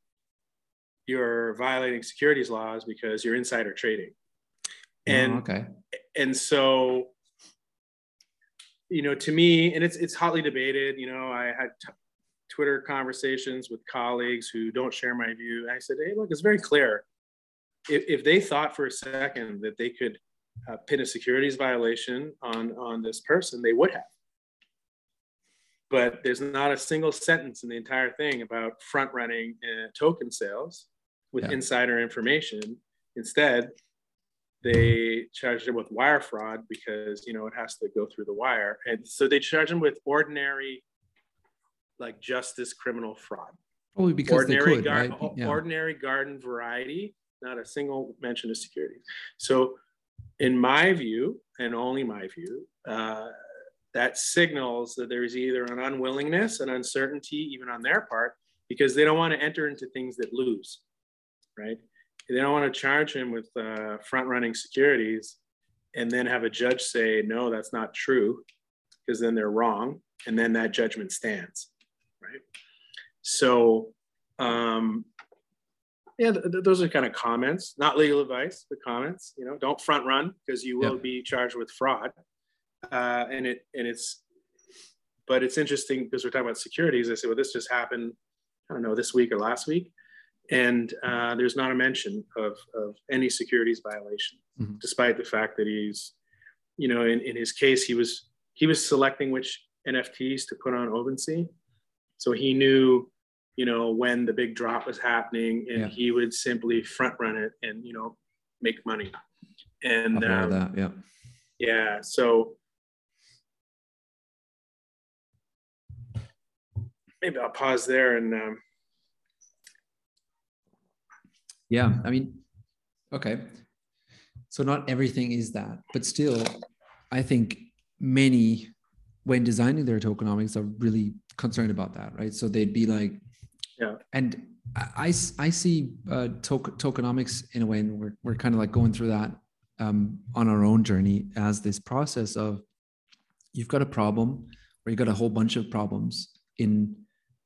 You're violating securities laws because you're insider trading. Oh, and oh, okay. And so you know, to me, and it's it's hotly debated. You know, I had t- Twitter conversations with colleagues who don't share my view. I said, hey, look, it's very clear. If, if they thought for a second that they could uh, pin a securities violation on, on this person, they would have. But there's not a single sentence in the entire thing about front running uh, token sales with yeah. insider information. Instead, they charge them with wire fraud because you know it has to go through the wire, and so they charge them with ordinary, like justice criminal fraud. Probably because ordinary could, gar- right? yeah. Ordinary garden variety, not a single mention of security. So in my view, and only my view, uh, that signals that there is either an unwillingness and uncertainty, even on their part, because they don't want to enter into things that lose, right? They don't want to charge him with uh, front running securities and then have a judge say, no, that's not true, because then they're wrong. And then that judgment stands, right? So, um, yeah, th- th- those are kind of comments, not legal advice, but comments. You know, don't front run because you will be charged with fraud. Uh, and it and it's, but it's interesting because we're talking about securities. I say, well, this just happened. I don't know this week or last week, and uh, there's not a mention of of any securities violation, mm-hmm. despite the fact that he's, you know, in, in his case, he was he was selecting which NFTs to put on OpenSea, so he knew you know, when the big drop was happening, and yeah. he would simply front run it and you know make money. And um, that, yeah, yeah. So maybe I'll pause there and. Um, yeah, I mean, okay. So not everything is that, but still, I think many, when designing their tokenomics, are really concerned about that, right? So they'd be like, yeah. And I, I see uh, tokenomics in a way, and we're, we're kind of like going through that um, on our own journey as this process of you've got a problem or you've got a whole bunch of problems in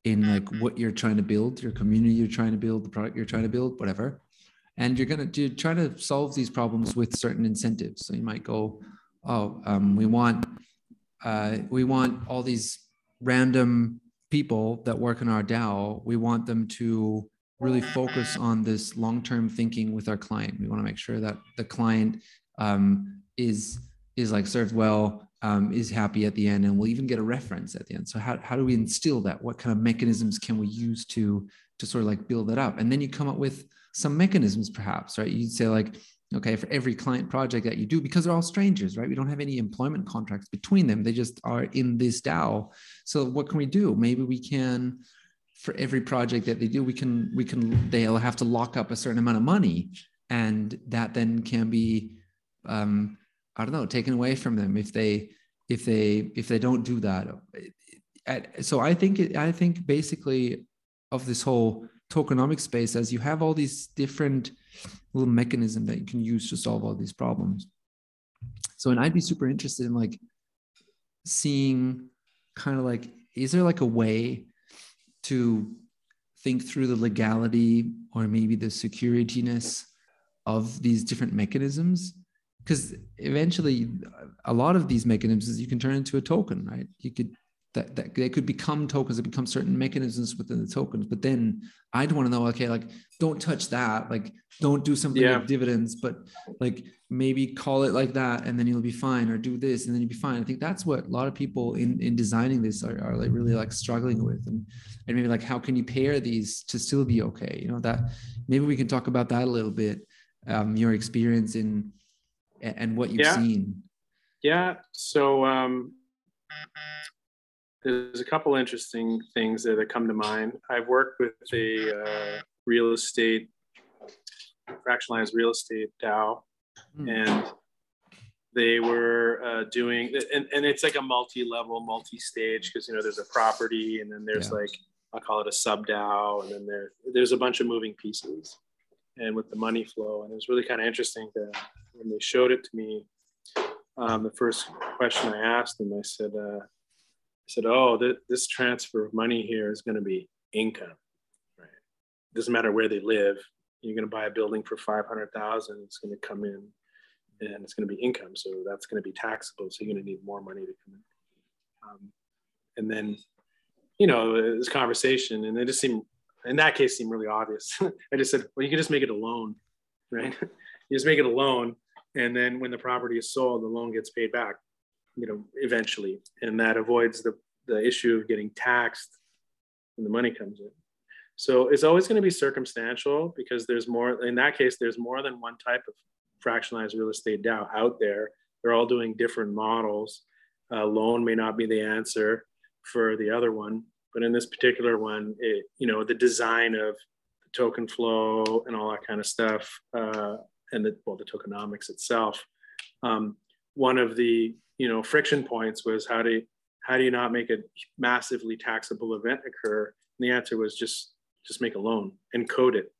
in like mm-hmm. what you're trying to build, your community you're trying to build, the product you're trying to build, whatever. And you're gonna do try to solve these problems with certain incentives. So you might go, oh, um, we want uh, we want all these random people that work in our DAO, we want them to really focus on this long-term thinking with our client. We want to make sure that the client um, is is like served well, um, is happy at the end, and we'll even get a reference at the end. So how, how do we instill that? What kind of mechanisms can we use to to sort of like build that up? And then you come up with some mechanisms, perhaps, right? You'd say like, okay for every client project that you do because they're all strangers right we don't have any employment contracts between them they just are in this dao so what can we do maybe we can for every project that they do we can we can they'll have to lock up a certain amount of money and that then can be um i don't know taken away from them if they if they if they don't do that so i think it, i think basically of this whole tokenomic space as you have all these different little mechanism that you can use to solve all these problems. So, and I'd be super interested in like seeing kind of like, is there like a way to think through the legality or maybe the securityness of these different mechanisms? Because eventually, a lot of these mechanisms you can turn into a token, right? You could that, that they could become tokens that become certain mechanisms within the tokens but then i'd want to know okay like don't touch that like don't do something yeah. like dividends but like maybe call it like that and then you'll be fine or do this and then you'll be fine i think that's what a lot of people in in designing this are, are like really like struggling with and and maybe like how can you pair these to still be okay you know that maybe we can talk about that a little bit um your experience in and what you've yeah. seen yeah so um there's a couple interesting things that come to mind. I've worked with a uh, real estate, fractionalized real estate DAO, mm. and they were uh, doing, and, and it's like a multi-level, multi-stage because you know there's a property, and then there's yeah. like I'll call it a sub DAO, and then there there's a bunch of moving pieces, and with the money flow, and it was really kind of interesting to when they showed it to me, um, the first question I asked them, I said, uh, I said, "Oh, th- this transfer of money here is going to be income, right? Doesn't matter where they live. You're going to buy a building for five hundred thousand. It's going to come in, and it's going to be income. So that's going to be taxable. So you're going to need more money to come in. Um, and then, you know, this conversation, and it just seemed, in that case, seemed really obvious. I just said, well, you can just make it a loan, right? you just make it a loan, and then when the property is sold, the loan gets paid back, you know, eventually, and that avoids the the issue of getting taxed when the money comes in. So it's always going to be circumstantial because there's more. In that case, there's more than one type of fractionalized real estate DAO out there. They're all doing different models. Uh, loan may not be the answer for the other one, but in this particular one, it, you know, the design of the token flow and all that kind of stuff, uh, and the well, the tokenomics itself. Um, one of the you know friction points was how do how do you not make a massively taxable event occur? And the answer was just just make a loan and code it,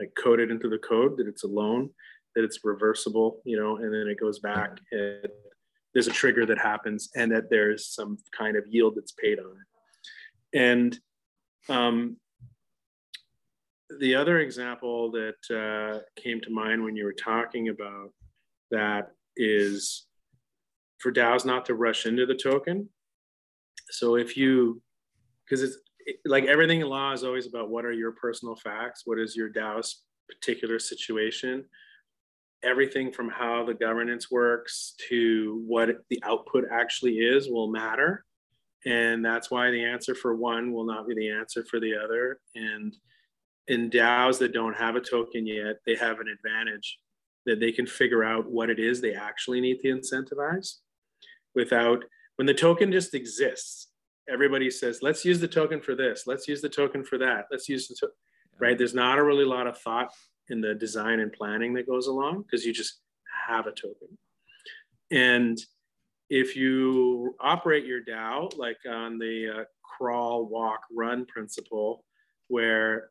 like code it into the code that it's a loan, that it's reversible, you know, and then it goes back. And there's a trigger that happens, and that there's some kind of yield that's paid on it. And um, the other example that uh, came to mind when you were talking about that is for DAOs not to rush into the token. So if you, because it's like everything in law is always about what are your personal facts, what is your DAO's particular situation, everything from how the governance works to what the output actually is will matter. And that's why the answer for one will not be the answer for the other. And in DAOs that don't have a token yet, they have an advantage that they can figure out what it is they actually need to incentivize without when the token just exists everybody says let's use the token for this. Let's use the token for that. Let's use the to-. right? There's not a really lot of thought in the design and planning that goes along because you just have a token. And if you operate your dao like on the uh, crawl walk run principle where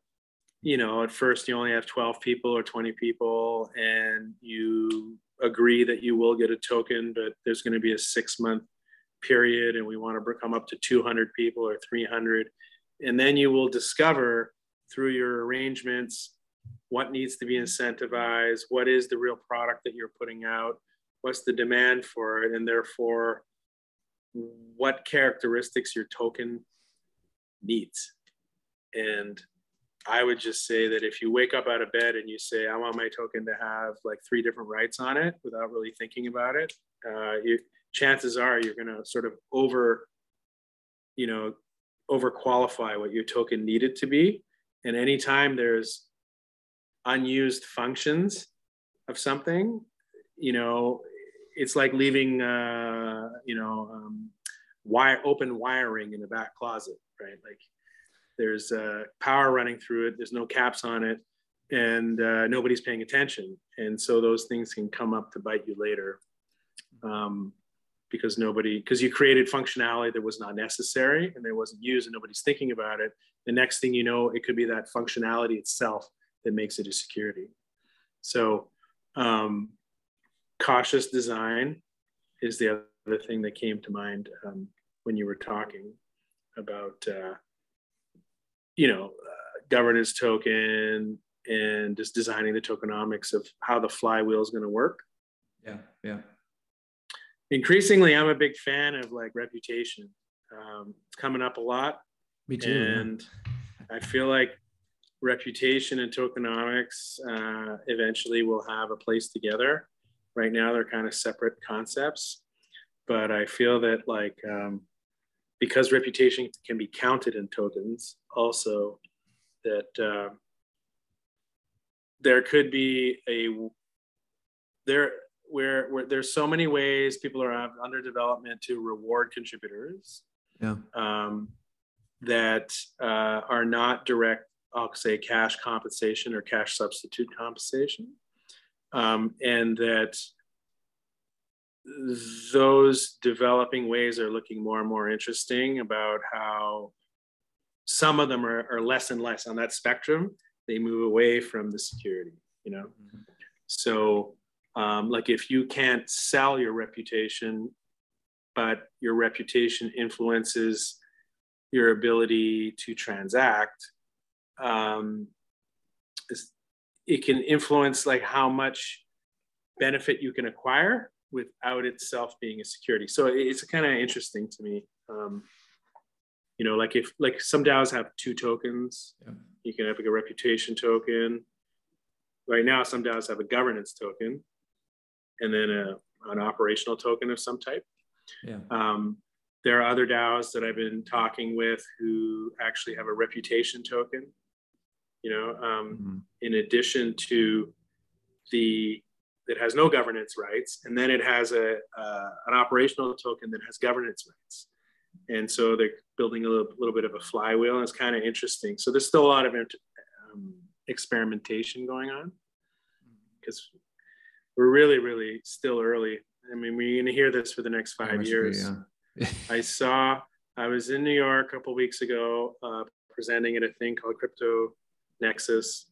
you know at first you only have 12 people or 20 people and you agree that you will get a token but there's going to be a six month period and we want to come up to 200 people or 300 and then you will discover through your arrangements what needs to be incentivized what is the real product that you're putting out what's the demand for it and therefore what characteristics your token needs. And i would just say that if you wake up out of bed and you say i want my token to have like three different rights on it without really thinking about it uh, you, chances are you're going to sort of over, you know, over qualify what your token needed to be. And anytime there's unused functions of something, you know, it's like leaving, uh, you know, um, wire open wiring in the back closet, right? Like there's uh, power running through it. There's no caps on it, and uh, nobody's paying attention. And so those things can come up to bite you later. Um, because nobody because you created functionality that was not necessary and it wasn't used and nobody's thinking about it the next thing you know it could be that functionality itself that makes it a security so um, cautious design is the other thing that came to mind um, when you were talking about uh, you know uh, governance token and just designing the tokenomics of how the flywheel is going to work. Yeah yeah. Increasingly i'm a big fan of like reputation. Um, it's coming up a lot. Me too and i feel like reputation and tokenomics uh, eventually will have a place together. Right now they're kind of separate concepts. But i feel that like um, because reputation can be counted in tokens also that uh, there could be a there where, where there's so many ways people are under development to reward contributors yeah. um, that uh, are not direct, I'll say cash compensation or cash substitute compensation. Um, and that those developing ways are looking more and more interesting about how some of them are, are less and less on that spectrum. They move away from the security, you know? Mm-hmm. So Um, like if you can't sell your reputation, but your reputation influences your ability to transact, um, it can influence like how much benefit you can acquire without itself being a security. So it's kind of interesting to me. Um, you know, like if like some DAOs have two tokens, yeah. you can have like a reputation token. Right now, some DAOs have a governance token, and then a, an operational token of some type. Yeah. Um, there are other DAOs that I've been talking with who actually have a reputation token. You know, um, mm-hmm. in addition to the that has no governance rights, and then it has a uh, an operational token that has governance rights. And so they're building a little, little bit of a flywheel, and it's kind of interesting. So there's still a lot of um, experimentation going on because we're really, really still early. I mean, we're going to hear this for the next five years. Be, yeah. I saw, I was in New York a couple weeks ago uh, presenting at a thing called Crypto Nexus,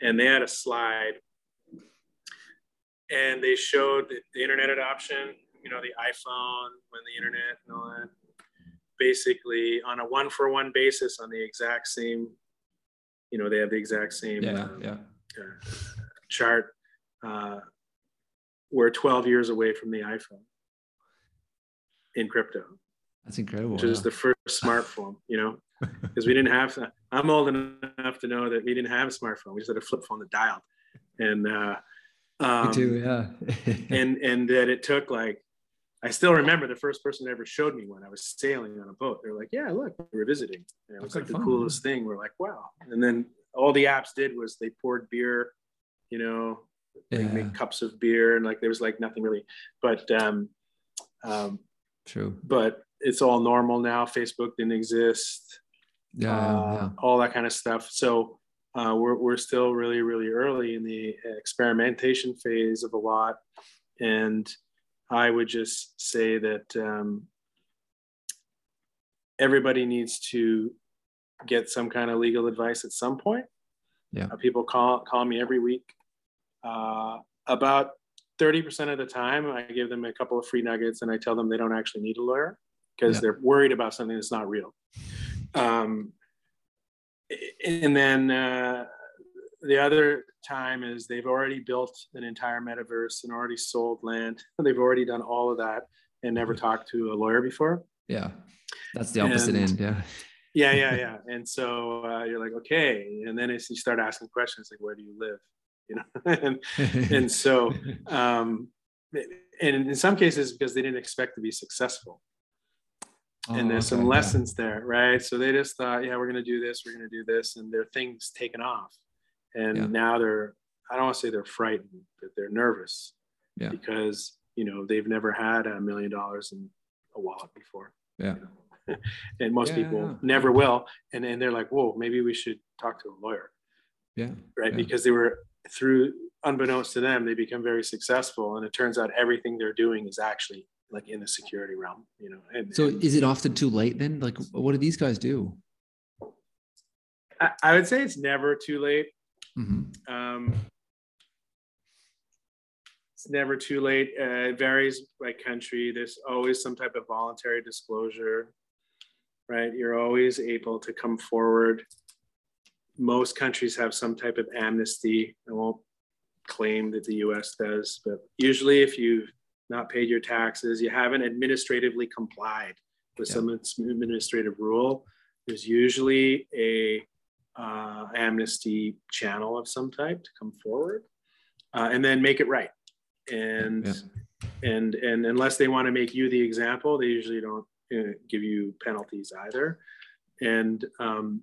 and they had a slide and they showed the, internet adoption, you know, the iPhone, when the internet and all that, basically on a one for one basis on the exact same, you know, they have the exact same yeah, um, yeah. Uh, chart. Uh, we're 12 years away from the iPhone in crypto. That's incredible. Which is the first smartphone, you know, because we didn't have, I'm old enough to know that we didn't have a smartphone. We just had a flip phone that dialed. And, uh, um, Me too, yeah. and and that it took like I still remember the first person that ever showed me when I was sailing on a boat. They're like, "Yeah, look, we were visiting." And it was like the fun, coolest man. thing. We're like, "Wow!" And then all the apps did was they poured beer, you know, yeah. they make cups of beer, and like there was like nothing really. But um, um, true. But it's all normal now. Facebook didn't exist. Yeah, uh, yeah. all that kind of stuff. So uh, we're, we're still really, really early in the experimentation phase of a lot. And I would just say that um, everybody needs to get some kind of legal advice at some point. Yeah. Uh, people call, call me every week. Uh, about 30% of the time, I give them a couple of free nuggets and I tell them they don't actually need a lawyer because yeah. they're worried about something that's not real. Um, and then uh, the other time is they've already built an entire metaverse and already sold land. They've already done all of that and never mm-hmm. talked to a lawyer before. Yeah, that's the opposite and, end. Yeah. yeah, yeah, yeah. And so uh, you're like, okay, and then it's, you start asking questions like, where do you live? You know, and, and so, um, and in some cases, because they didn't expect to be successful and oh, there's okay, some lessons yeah. there, right? So they just thought, yeah, we're going to do this, we're going to do this, and their things taken off. And yeah. now they're, I don't want to say they're frightened, but they're nervous yeah. because, you know, they've never had a million dollars in a wallet before. Yeah. You know? and most people never will. And, and they're like, whoa, maybe we should talk to a lawyer. Yeah. Right. Because they were through, unbeknownst to them, they become very successful. And it turns out everything they're doing is actually like in the security realm, you know. And, so and, is it often too late then? Like what do these guys do? I, I would say it's never too late. Mm-hmm. Um, it's never too late. Uh, it varies by country. There's always some type of voluntary disclosure, right? You're always able to come forward. Most countries have some type of amnesty. I won't claim that the US does, but usually if you've not paid your taxes, you haven't administratively complied with yeah. some administrative rule, there's usually a uh, amnesty channel of some type to come forward, uh, and then make it right. And yeah. and and unless they want to make you the example, they usually don't uh, give you penalties either. And um,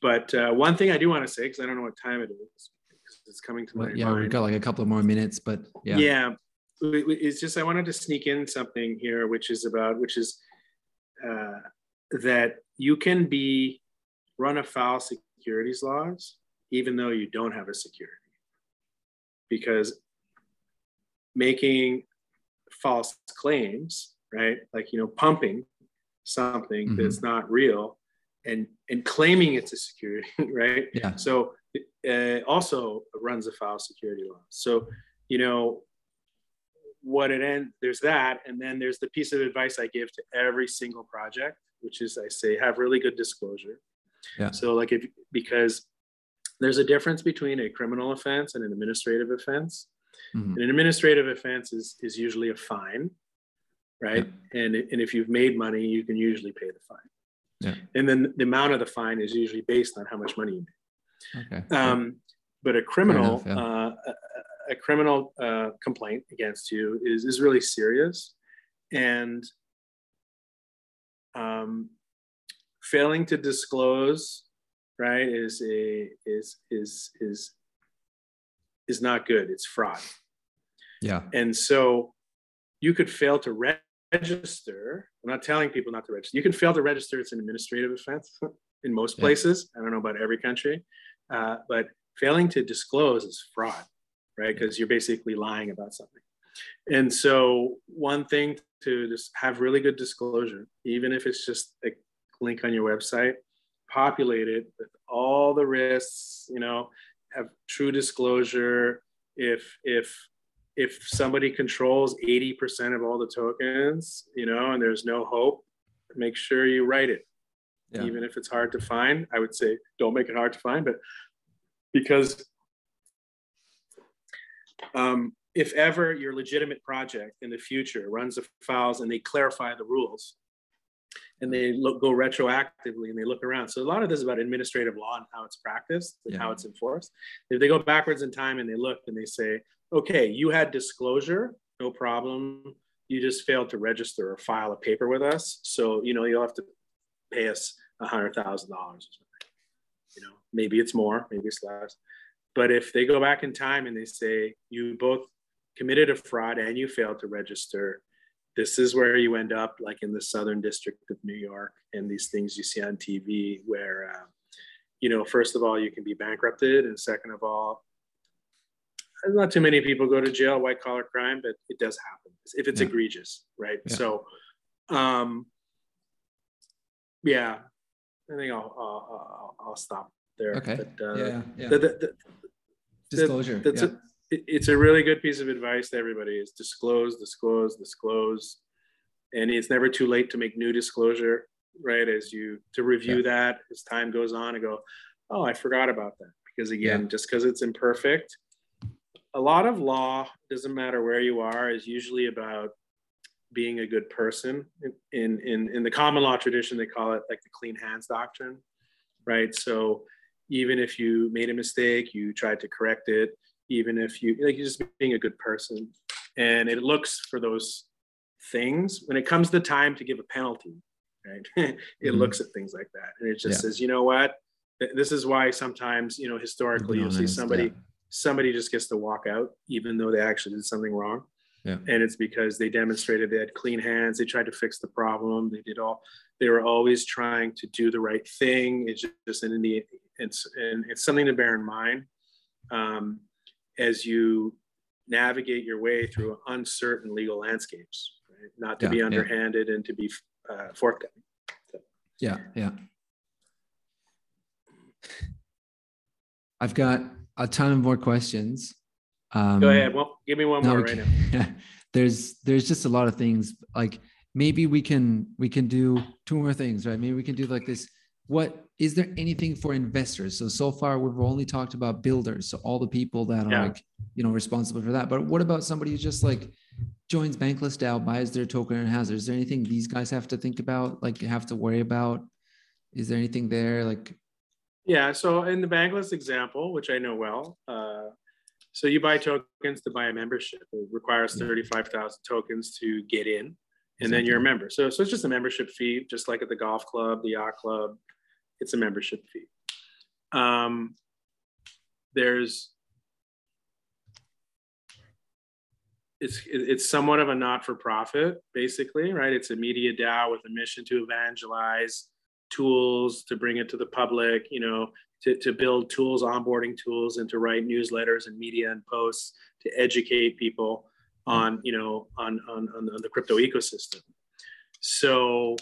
but uh, one thing I do want to say because I don't know what time it is, it's coming to my yeah, mind. we've got like a couple of more minutes, but yeah. Yeah, it's just I wanted to sneak in something here, which is about which is uh, that you can be run afoul securities laws even though you don't have a security, because making false claims, right? Like you know, pumping something mm-hmm. that's not real and and claiming it's a security, right? Yeah. So uh, also runs afoul security laws. So you know what it end there's that and then there's the piece of advice i give to every single project which is i say have really good disclosure Yeah. so like if because there's a difference between a criminal offense and an administrative offense Mhm. an administrative offense is is usually a fine right and and if you've made money you can usually pay the fine Yeah. and then the amount of the fine is usually based on how much money you made Okay. um, but a criminal, enough, yeah. uh, a, criminal uh, complaint against you is is really serious, and um, failing to disclose, right, is a is is is is not good. It's fraud, yeah. and so you could fail to re- register. I'm not telling people not to register. You can fail to register. It's an administrative offense in most Yeah. places. I don't know about every country, uh, but failing to disclose is fraud, right? Because you're basically lying about something. And so, one thing to just have really good disclosure, even if it's just a link on your website, populate it with all the risks. You know, have true disclosure. If if if somebody controls 80% of all the tokens, you know, and there's no hope, make sure you write it Yeah. even if it's hard to find. I would say don't make it hard to find, but because um, if ever your legitimate project in the future runs the files and they clarify the rules and they look go retroactively and they look around. So a lot of this is about administrative law and how it's practiced and Yeah. how it's enforced. If they go backwards in time and they look and they say, okay, you had disclosure, no problem. You just failed to register or file a paper with us. So, you know, you'll have to pay us a hundred thousand dollars or something. You know, maybe it's more, maybe it's less. But if they go back in time and they say you both committed a fraud and you failed to register, this is where you end up, like in the Southern District of New York, and these things you see on TV, where uh, you know, first of all, you can be bankrupted, and second of all, not too many people go to jail, white collar crime, but it does happen if it's Yeah. egregious, right? Yeah. So, um, yeah, I think I'll I'll, I'll, I'll stop there. Okay. But, uh, yeah. Yeah. the- the- the- Disclosure. that's yeah. a, it's a really good piece of advice to everybody is disclose, disclose, disclose. And it's never too late to make new disclosure, right? As you to review that as time goes on and go, oh, I forgot about that. Because again, just because it's imperfect, a lot of law doesn't matter where you are is usually about being a good person in in in the common law tradition they call it like the clean hands doctrine right so even if you made a mistake you tried to correct it even if you like you're just being a good person and it looks for those things when it comes to time to give a penalty right it Mhm. looks at things like that and it just Yeah. says you know what this is why sometimes you know historically you'll see somebody yeah. somebody just gets to walk out even though they actually did something wrong Yeah. and it's because they demonstrated they had clean hands they tried to fix the problem they did all they were always trying to do the right thing it's just in the it's and it's something to bear in mind um, as you navigate your way through uncertain legal landscapes right? not to Yeah, be yeah. underhanded and to be uh, forthcoming Yeah, yeah. I've got a ton of more questions. Um, go ahead well give me one no, more right now there's there's just a lot of things like maybe we can we can do two more things, right? Maybe we can do like this. What is there anything for investors? So so far we've only talked about builders, so all the people that are Yeah. like you know responsible for that. But what about somebody who just like joins Bankless DAO, buys their token and has it? Is there anything these guys have to think about, like you have to worry about? Is there anything there like Yeah, so in the Bankless example, which I know well, uh, so you buy tokens to buy a membership. It requires Yeah. 35,000 tokens to get in, and then you're a member. So, so it's just a membership fee, just like at the golf club, the yacht club. It's a membership fee. Um, there's it's it's somewhat of a not-for-profit, basically, right? It's a media DAO with a mission to evangelize tools to bring it to the public, you know, to, to build tools, onboarding tools, and to write newsletters and media and posts to educate people on, you know, on, on, on the crypto ecosystem. So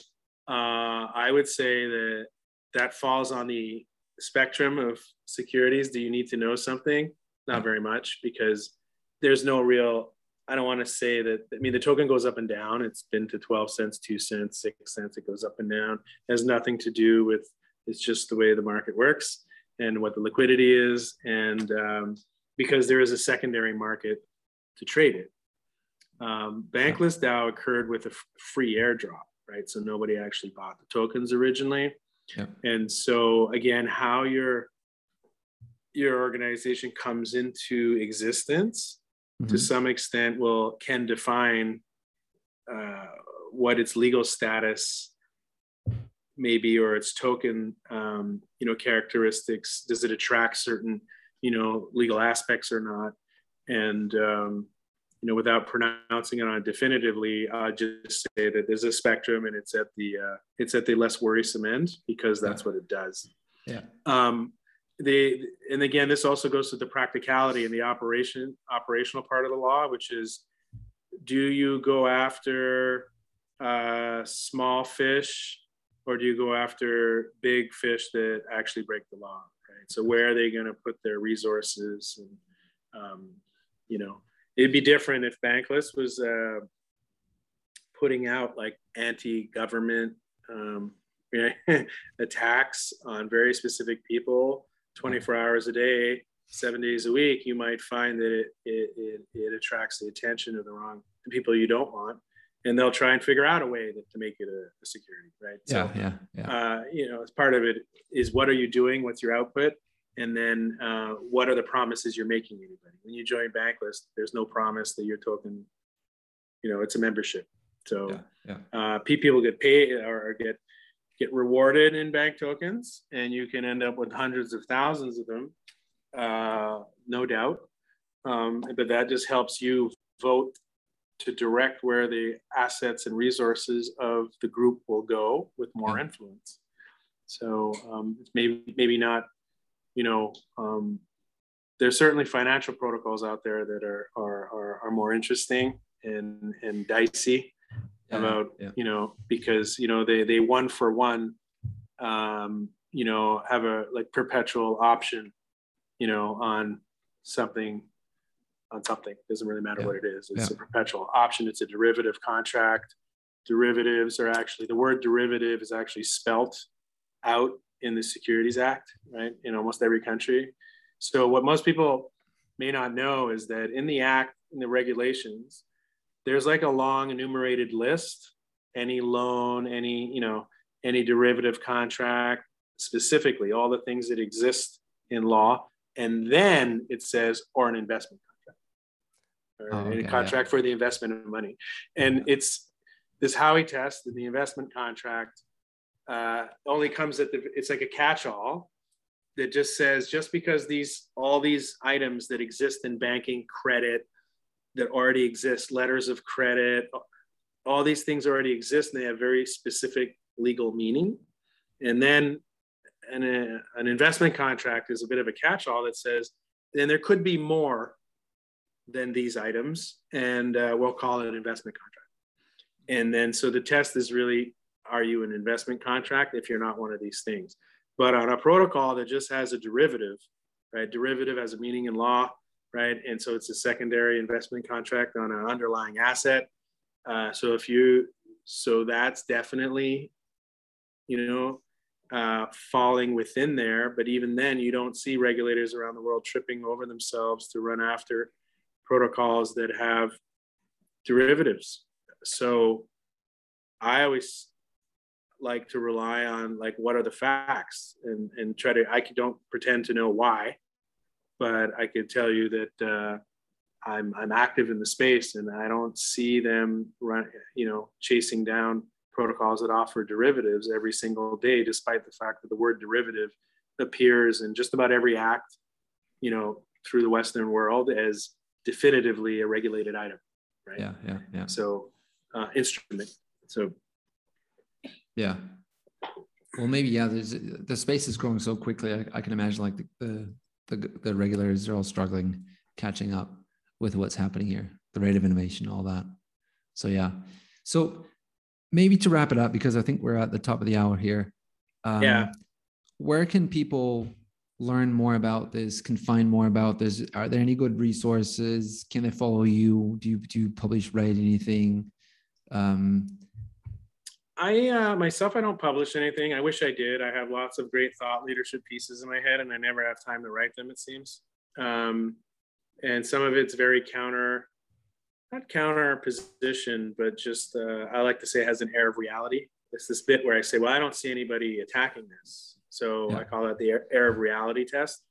uh, I would say that that falls on the spectrum of securities. Do you need to know something? Not very much because there's no real I don't want to say that. I mean, the token goes up and down. It's been to 12 cents, two cents, six cents. It goes up and down. It has nothing to do with. It's just the way the market works and what the liquidity is, and um, because there is a secondary market to trade it. Um, Bankless DAO occurred with a f- free airdrop, right? So nobody actually bought the tokens originally. Yeah. And so again, how your your organization comes into existence to Mhm. some extent will can define uh, what its legal status maybe or its token um, you know characteristics does it attract certain you know legal aspects or not and um, you know without pronouncing it on definitively i'll just say that there's a spectrum and it's at the uh, it's at the less worrisome end because that's what it does. Yeah. um, they and again this also goes to the practicality and the operation operational part of the law which is do you go after uh, small fish or do you go after big fish that actually break the law right? So where are they going to put their resources and um, you know it'd be different if bankless was uh, putting out like anti-government um, attacks on very specific people 24 hours a day seven days a week you might find that it, it, it, it attracts the attention of the wrong the people you don't want and they'll try and figure out a way that, to make it a, a security right Yeah, yeah, yeah. uh, you know, as part of it is what are you doing? What's your output? And then uh, what are the promises you're making anybody? When you join Bankless, there's no promise that your token, you know, it's a membership. So yeah, uh, people get paid or get get rewarded in bank tokens, and you can end up with hundreds of thousands of them, uh, no doubt. Um, but that just helps you vote to direct where the assets and resources of the group will go with more Yeah. influence. So um, it's maybe maybe not, you know, um, there's certainly financial protocols out there that are are are, are more interesting and and dicey Yeah, about yeah. you know because you know they they one for one um you know have a like perpetual option you know on something on something. Doesn't really matter Yeah. what it is. It's a perpetual option. It's a derivative contract. Derivatives are actually the word derivative is actually spelt out in the securities act right in almost every country. So what most people may not know is that in the act in the regulations there's like a long enumerated list any loan any you know any derivative contract specifically all the things that exist in law and then it says or an investment contract or Oh, okay, contract for the investment of money. And it's this Howey test the investment contract uh, only comes at the it's like a catch-all that just says just because these all these items that exist in banking credit that already exist letters of credit all these things already exist and they have very specific legal meaning. And then an, uh, an investment contract is a bit of a catch-all that says then there could be more than these items and uh, we'll call it an investment contract. And then so the test is really are you an investment contract if you're not one of these things? But on a protocol that just has a derivative right derivative has a meaning in law right? And so it's a secondary investment contract on an underlying asset. Uh, so if you so that's definitely you know uh, falling within there. But even then you don't see regulators around the world tripping over themselves to run after protocols that have derivatives. So i always like to rely on like what are the facts and and try to i don't pretend to know why but i could tell you that uh, i'm i'm active in the space and i don't see them run you know chasing down protocols that offer derivatives every single day despite the fact that the word derivative appears in just about every act you know through the western world as definitively a regulated item right yeah, yeah, yeah. so uh, instrument so Yeah. Well, maybe yeah. There's the space is growing so quickly. I, I can imagine like the, the the the regulators are all struggling catching up with what's happening here, the rate of innovation, all that. So yeah. So maybe to wrap it up because I think we're at the top of the hour here. Um, Yeah. Where can people learn more about this, can find more about this? Are there any good resources? Can they follow you? Do you do you publish, write anything? Um, I uh, myself, I don't publish anything. I wish I did. I have lots of great thought leadership pieces in my head, and I never have time to write them. It seems, um, and some of it's very counter, not counter position, but just uh, I like to say it has an air of reality. It's this bit where I say, "Well, I don't see anybody attacking this," so yeah. I call it the air, air of reality test.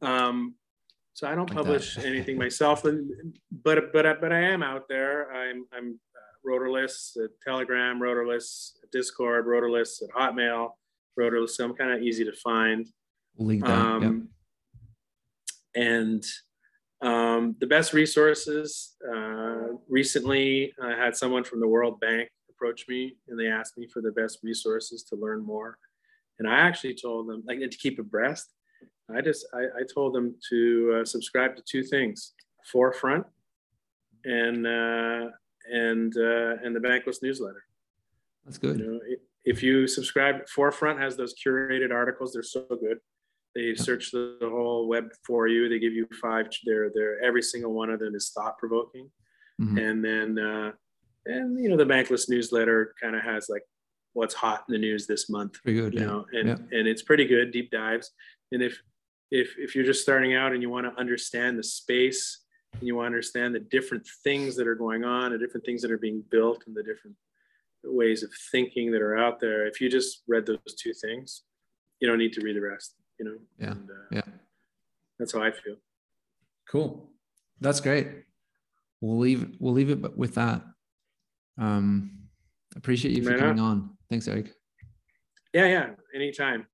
Um, so I don't like publish anything myself, but but but I am out there. I'm I'm Rotorless at Telegram, Rotorless at Discord, Rotorless at Hotmail, Rotorless. So I'm kind of easy to find. We'll. Um, yep. And um, the best resources. Uh, recently, I had someone from the World Bank approach me, and they asked me for the best resources to learn more. And I actually told them, like, to keep abreast. I just I, I told them to uh, subscribe to two things: Forefront and uh, and uh, and the Bankless newsletter. That's good. You know, if you subscribe, Forefront has those curated articles. They're so good. They search the, the whole web for you. They give you five. They're, they're every single one of them is thought provoking. Mm-hmm. And then uh, and you know the Bankless newsletter kind of has like what's hot in the news this month. Pretty good, you yeah. know, and yeah. and it's pretty good deep dives. And if if if you're just starting out and you want to understand the space and you understand the different things that are going on, the different things that are being built, and the different ways of thinking that are out there. If you just read those two things, you don't need to read the rest. You know. Yeah. And, uh, yeah. That's how I feel. Cool. That's great. We'll leave. We'll leave it with that. Um, appreciate you for coming on. on. Thanks, Eric. Yeah, yeah. Anytime.